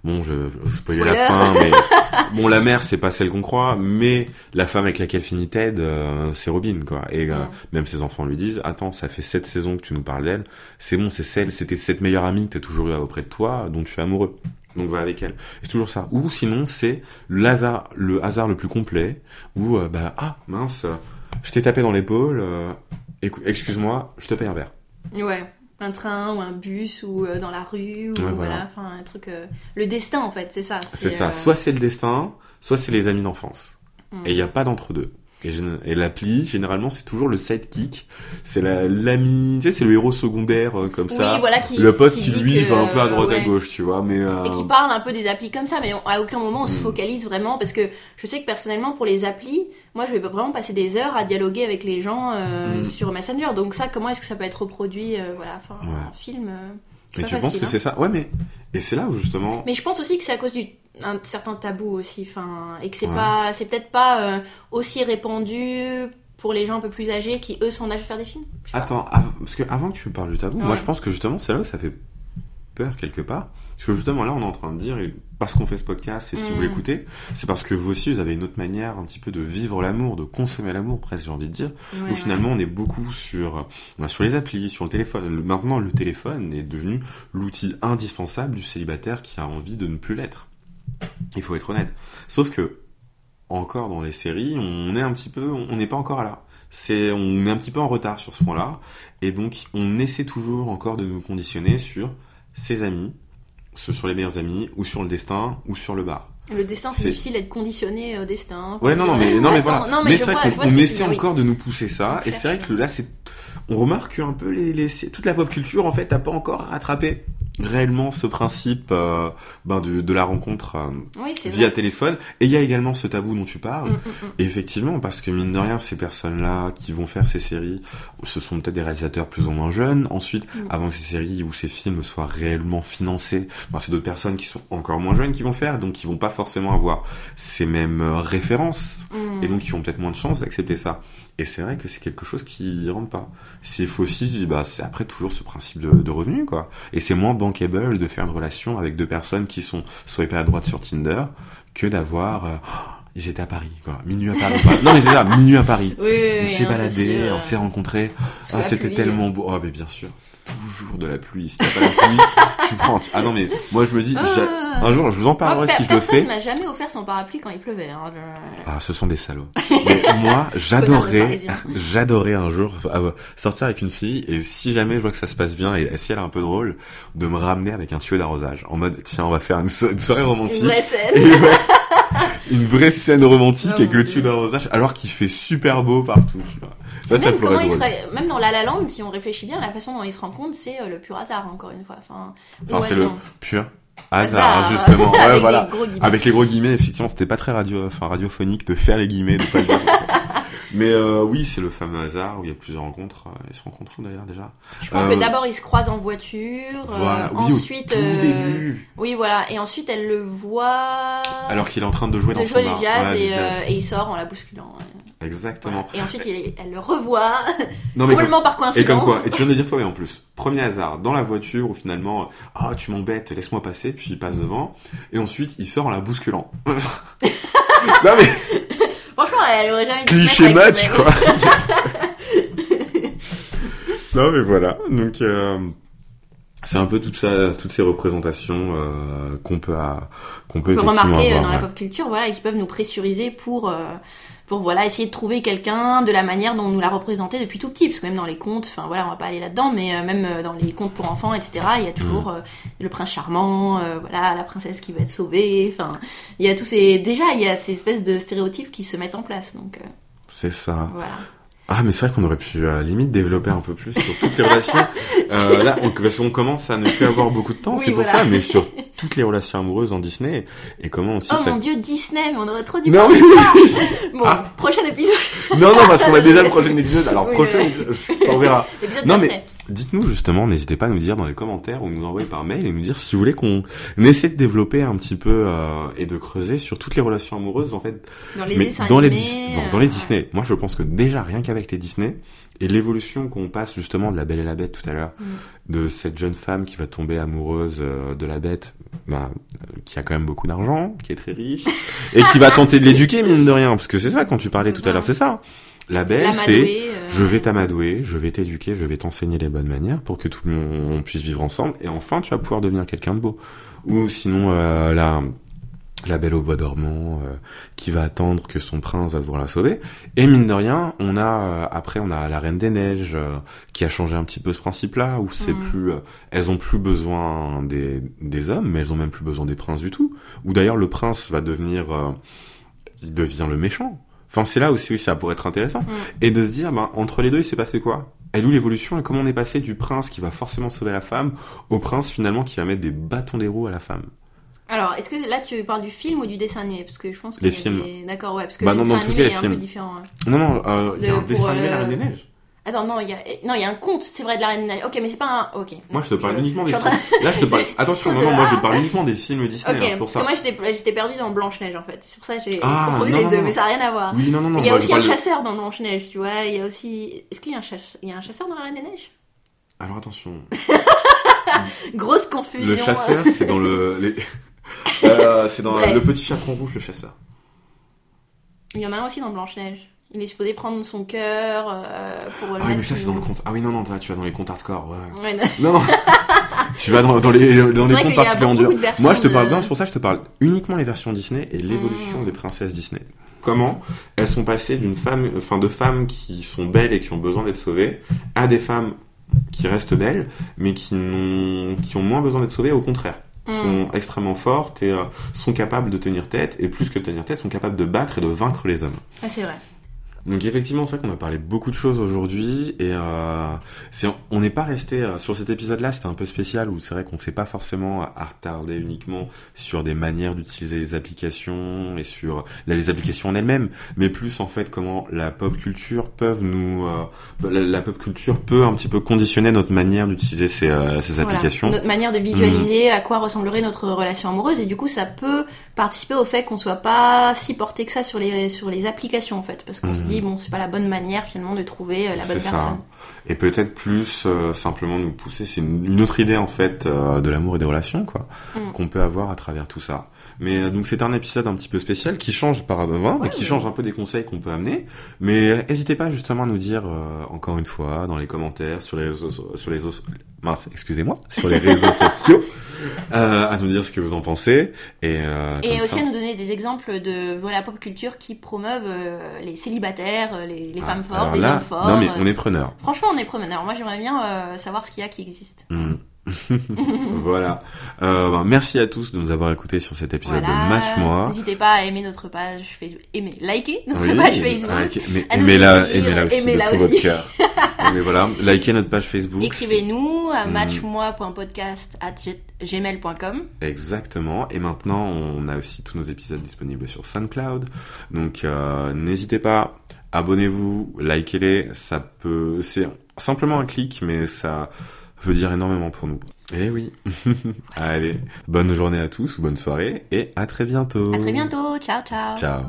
bon, je, je spoiler la fin, mais bon, la mère, c'est pas celle qu'on croit, mais la femme avec laquelle finit Ted, euh, c'est Robin, quoi. Et euh, Mm. même ses enfants lui disent, attends, ça fait sept saisons que tu nous parles d'elle, c'est bon, c'est celle, c'était cette meilleure amie que t'as toujours eu auprès de toi, dont tu es amoureux. Donc va avec elle. C'est toujours ça. Ou sinon, c'est le hasard, le hasard le plus complet, où, euh, bah, ah, mince, je t'ai tapé dans l'épaule, euh, excuse-moi, je te paye un verre. Ouais. Un train ou un bus ou euh, dans la rue ou Ouais, voilà. Enfin, un truc. euh, Le destin en fait, c'est ça. C'est ça. euh, Soit c'est le destin, soit c'est les amis d'enfance. Mm. Et il n'y a pas d'entre-deux. Et, l'appli, généralement, c'est toujours le sidekick. C'est la- l'ami, tu sais, c'est le héros secondaire, euh, comme ça. Oui, voilà, qui, le pote qui, lui, que, va un peu à droite à ouais. gauche, tu vois. Mais, euh, Et qui parle un peu des applis comme ça, mais on- à aucun moment on se Mm. focalise vraiment parce que je sais que personnellement pour les applis, moi je vais vraiment passer des heures à dialoguer avec les gens euh, Mm. sur Messenger. Donc ça, comment est-ce que ça peut être reproduit, euh, voilà, enfin Ouais. en film euh, mais tu penses que hein. c'est ça? Ouais, mais, et c'est là où justement, Mais je pense aussi que c'est à cause du un certain tabou aussi, enfin, et que c'est Ouais. pas, c'est peut-être pas euh, aussi répandu pour les gens un peu plus âgés qui eux sont en âge de faire des films. Attends, av- parce que avant que tu parles du tabou, moi je pense que justement c'est là où ça fait peur quelque part. Parce que justement là on est en train de dire, parce qu'on fait ce podcast et si Mm. vous l'écoutez, c'est parce que vous aussi vous avez une autre manière un petit peu de vivre l'amour, de consommer l'amour presque j'ai envie de dire. Ouais, où ouais. finalement on est beaucoup sur, bah, sur les applis, sur le téléphone. Maintenant le téléphone est devenu l'outil indispensable du célibataire qui a envie de ne plus l'être. Il faut être honnête. Sauf que encore dans les séries, on est un petit peu, on n'est pas encore là. C'est, on est un petit peu en retard sur ce point-là, et donc on essaie toujours encore de nous conditionner sur ses amis, ce- sur les meilleurs amis, ou sur le destin, ou sur le bar. Le destin, c'est difficile d'être conditionné au destin. Ouais, non, non, mais, non, mais voilà. non, mais c'est vrai qu'on essaie dis, oui. encore de nous pousser ça, et c'est vrai que là, c'est, on remarque un peu les, les, toute la pop culture, en fait, n'a pas encore rattrapé réellement ce principe, euh, ben, de, de la rencontre, euh, Oui, via vrai. téléphone. Et il y a également ce tabou dont tu parles. Mm, mm, mm. Et effectivement, parce que mine de rien, ces personnes-là qui vont faire ces séries, ce sont peut-être des réalisateurs plus ou moins jeunes. Ensuite, avant que ces séries ou ces films soient réellement financés, ben, c'est d'autres personnes qui sont encore moins jeunes qui vont faire, donc qui vont pas forcément avoir ces mêmes euh, références, et donc qui ont peut-être moins de chances d'accepter ça. Et c'est vrai que c'est quelque chose qui rentre pas. C'est faut aussi, bah, c'est après toujours ce principe de, de revenu, quoi. Et c'est moins bankable de faire une relation avec deux personnes qui sont swipées à droite sur Tinder que d'avoir, euh, Oh, ils étaient à Paris, quoi. Minuit à Paris. non, mais c'est ça, minuit à Paris. Oui, oui, On s'est baladé, on s'est rencontrés. sous Ah, c'était tellement beau. Oh, mais bien sûr. Toujours de la pluie. Si t'as pas la pluie, tu prends. tu- Ah non, mais moi je me dis, j'a- Ah. un jour je vous en parlerai per- si je le personne fais. m'a jamais offert son parapluie quand il pleuvait. hein, je- Ah, ce sont des salauds. Mais moi, j'adorerais, Parisien. j'adorerais un jour euh, sortir avec une fille et si jamais je vois que ça se passe bien et si elle est un peu drôle, de me ramener avec un tuyau d'arrosage. En mode, tiens, on va faire une, so- une soirée romantique. Une vraie scène. Et ouais, une vraie scène romantique Oh avec le tuyau d'arrosage alors qu'il fait super beau partout, tu vois. Ça, ça même, pourrait être serait, même dans La La Land, si on réfléchit bien, la façon dont ils se rencontrent, c'est euh, le pur hasard, encore une fois. Enfin, c'est le pur hasard, justement. Ouais, Avec voilà. guillemets. Avec les gros guillemets, effectivement, c'était pas très radio, enfin, radiophonique de faire les guillemets, de pas le dire. Mais euh, oui, c'est le fameux hasard où il y a plusieurs rencontres. Euh, Ils se rencontrent où, d'ailleurs déjà Je crois Euh, que d'abord ils se croisent en voiture, euh, Voilà, oui, ensuite, au tout euh, début. oui voilà, et ensuite elle le voit Alors qu'il est en train de jouer de dans jouer son bar. du jazz, du et, jazz. euh, et il sort en la bousculant. ouais. Exactement. Voilà. Et ensuite il- elle le revoit Non, mais complètement par coïncidence. et comme quoi Et tu viens de dire toi, mais en plus, premier hasard, dans la voiture où finalement, euh, ah, tu m'embêtes, laisse-moi passer, puis il passe devant, et ensuite il sort en la bousculant. non mais, Franchement, elle aurait jamais dû Cliché match, quoi. non, mais voilà. Donc, euh, c'est un peu toute ça, toutes ces représentations euh, qu'on peut, à- qu'on peut On peut remarquer euh, avoir. dans la pop culture, voilà, et qui peuvent nous pressuriser pour, euh, pour voilà, essayer de trouver quelqu'un de la manière dont on nous l'a représenté depuis tout petit, parce que même dans les contes, enfin voilà, on va pas aller là-dedans, mais euh, même euh, dans les contes pour enfants, etc., il y a toujours euh, le prince charmant, euh, voilà, la princesse qui va être sauvée, enfin, il y a tous ces, déjà, il y a ces espèces de stéréotypes qui se mettent en place, donc euh, C'est ça. voilà. Ah, mais c'est vrai qu'on aurait pu à la limite développer un peu plus sur toutes les relations. Euh, là, on, parce qu'on commence à ne plus avoir beaucoup de temps, Oui, c'est pour voilà. ça, mais sur toutes les relations amoureuses en Disney et comment aussi Oh ça. mon dieu, Disney, mais on aurait trop dû Non, mais. Bon, Ah. prochain épisode, Non, non, parce qu'on a déjà le prochain épisode. Alors Oui, prochain, mais- épisode, on verra. Non, d'après. Dites-nous justement, n'hésitez pas à nous dire dans les commentaires ou nous envoyer par mail et nous dire si vous voulez qu'on essaie de développer un petit peu euh, et de creuser sur toutes les relations amoureuses en fait Dans les mais dans les animés, euh, dans, dans les Disney. Moi je pense que déjà rien qu'avec les Disney et l'évolution qu'on passe justement de la Belle et la Bête tout à l'heure, Mm. de cette jeune femme qui va tomber amoureuse euh, de la Bête, bah, euh, qui a quand même beaucoup d'argent, qui est très riche et qui va tenter de l'éduquer mine de rien parce que c'est ça quand tu parlais tout à l'heure, c'est ça. La Belle c'est euh, je vais t'amadouer, je vais t'éduquer, je vais t'enseigner les bonnes manières pour que tout le monde on puisse vivre ensemble et enfin tu vas pouvoir devenir quelqu'un de beau. Ou sinon euh, la la belle au bois dormant euh, qui va attendre que son prince va devoir la sauver. Et mine de rien, on a euh, après on a la reine des neiges euh, qui a changé un petit peu ce principe-là où c'est Mm. plus euh, elles ont plus besoin des des hommes, mais elles ont même plus besoin des princes du tout. Ou d'ailleurs le prince va devenir euh, il devient le méchant. Enfin, c'est là aussi, oui, ça pourrait être intéressant. Mm. Et de se dire, ben, entre les deux, il s'est passé quoi? Elle où l'évolution? Et comment on est passé du prince qui va forcément sauver la femme au prince finalement qui va mettre des bâtons des roues à la femme? Alors, est-ce que là tu parles du film ou du dessin animé? Parce que je pense que Les films. D'accord, ouais, parce que Bah le non, dessin tous animé est un films. peu différent. hein. Non, non, euh, il y a un dessin animé, euh, La Reine des Neiges. Attends, non, il y a, non, il y a un conte, c'est vrai, de la Reine des Neiges. Ok, mais c'est pas un. Ok. Moi, je te parle Je- uniquement des films. Là, je te parle. Attention, non, non, moi, je parle uniquement des films Disney, hein, c'est pour parce ça. que moi j'étais perdue dans Blanche Neige en fait. C'est pour ça que j'ai Ah, confondu les deux, mais ça n'a rien à voir. Oui, non, non, non. il y a aussi un chasseur dans Blanche Neige, tu vois. Il y a aussi. Est-ce qu'il y a un chasseur Il y a un chasseur dans la Reine des Neiges? Alors, attention. Grosse confusion. Le chasseur, c'est dans le. les- Euh, c'est dans Bref. le petit chaperon rouge, le chasseur. Il y en a un aussi dans Blanche Neige. Il est supposé prendre son cœur euh, pour Ah oui, mais ça, c'est dans le conte. Ah oui, non, non, tu vas dans les contes hardcore, ouais. Ouais, non. Non, tu vas dans, dans les, dans les a particulièrement durs. de Moi, je te de- parle, non, c'est pour ça que je te parle uniquement les versions Disney et l'évolution Mm. des princesses Disney. Comment elles sont passées d'une femme, enfin, de femmes qui sont belles et qui ont besoin d'être sauvées à des femmes qui restent belles, mais qui n'ont, qui ont moins besoin d'être sauvées, au contraire. Mm. Sont extrêmement fortes et euh, sont capables de tenir tête, et plus que de tenir tête, sont capables de battre et de vaincre les hommes. Ah, c'est vrai. Donc effectivement, c'est vrai qu'on a parlé beaucoup de choses aujourd'hui et euh, c'est, on n'est pas resté euh, sur cet épisode-là. C'était un peu spécial où c'est vrai qu'on s'est pas forcément attardé uniquement sur des manières d'utiliser les applications et sur là, les applications en elles-mêmes, mais plus en fait comment la pop culture peuvent nous, euh, la, la pop culture peut un petit peu conditionner notre manière d'utiliser ces, euh, ces Voilà. applications. Notre manière de Mm. visualiser à quoi ressemblerait notre relation amoureuse et du coup ça peut participer au fait qu'on soit pas si porté que ça sur les sur les applications en fait parce qu'on se Mhm. Dit bon c'est pas la bonne manière finalement de trouver euh, la bonne personne. ça. Et peut-être plus euh, simplement nous pousser, c'est une, une autre idée en fait euh, de l'amour et des relations quoi, Mm. qu'on peut avoir à travers tout ça. Mais euh, donc c'est un épisode un petit peu spécial qui change par avant, Ouais, qui change un peu des conseils qu'on peut amener. Mais euh, n'hésitez pas justement à nous dire euh, encore une fois dans les commentaires sur les réseaux sur les mince excusez-moi sur les réseaux sociaux euh, à nous dire ce que vous en pensez et euh, Et aussi ça- à nous donner des exemples de voilà pop culture qui promeuvent euh, les célibataires, les, les Ah, femmes fortes, les là, hommes forts. non mais on est preneur. Franchement, on est promeneurs. Moi, j'aimerais bien euh, savoir ce qu'il y a qui existe. Mm. voilà. Euh, ben, merci à tous de nous avoir écoutés sur cet épisode Voilà. de Match Moi. N'hésitez pas à aimer notre page Facebook, aimer, liker notre Oui, page Facebook. like- mais aimez-la, aimez-la aussi aimez-la de tout aussi. votre cœur. mais voilà, likez notre page Facebook. Écrivez-nous à Mm. matchmoi.podcast gmail.com. Exactement. Et maintenant, on a aussi tous nos épisodes disponibles sur SoundCloud. Donc, euh, n'hésitez pas, abonnez-vous, likez-les. Ça peut, c'est simplement un clic, mais ça veut dire énormément pour nous. Eh oui. Allez, bonne journée à tous, bonne soirée et à très bientôt. À très bientôt. Ciao, ciao. Ciao.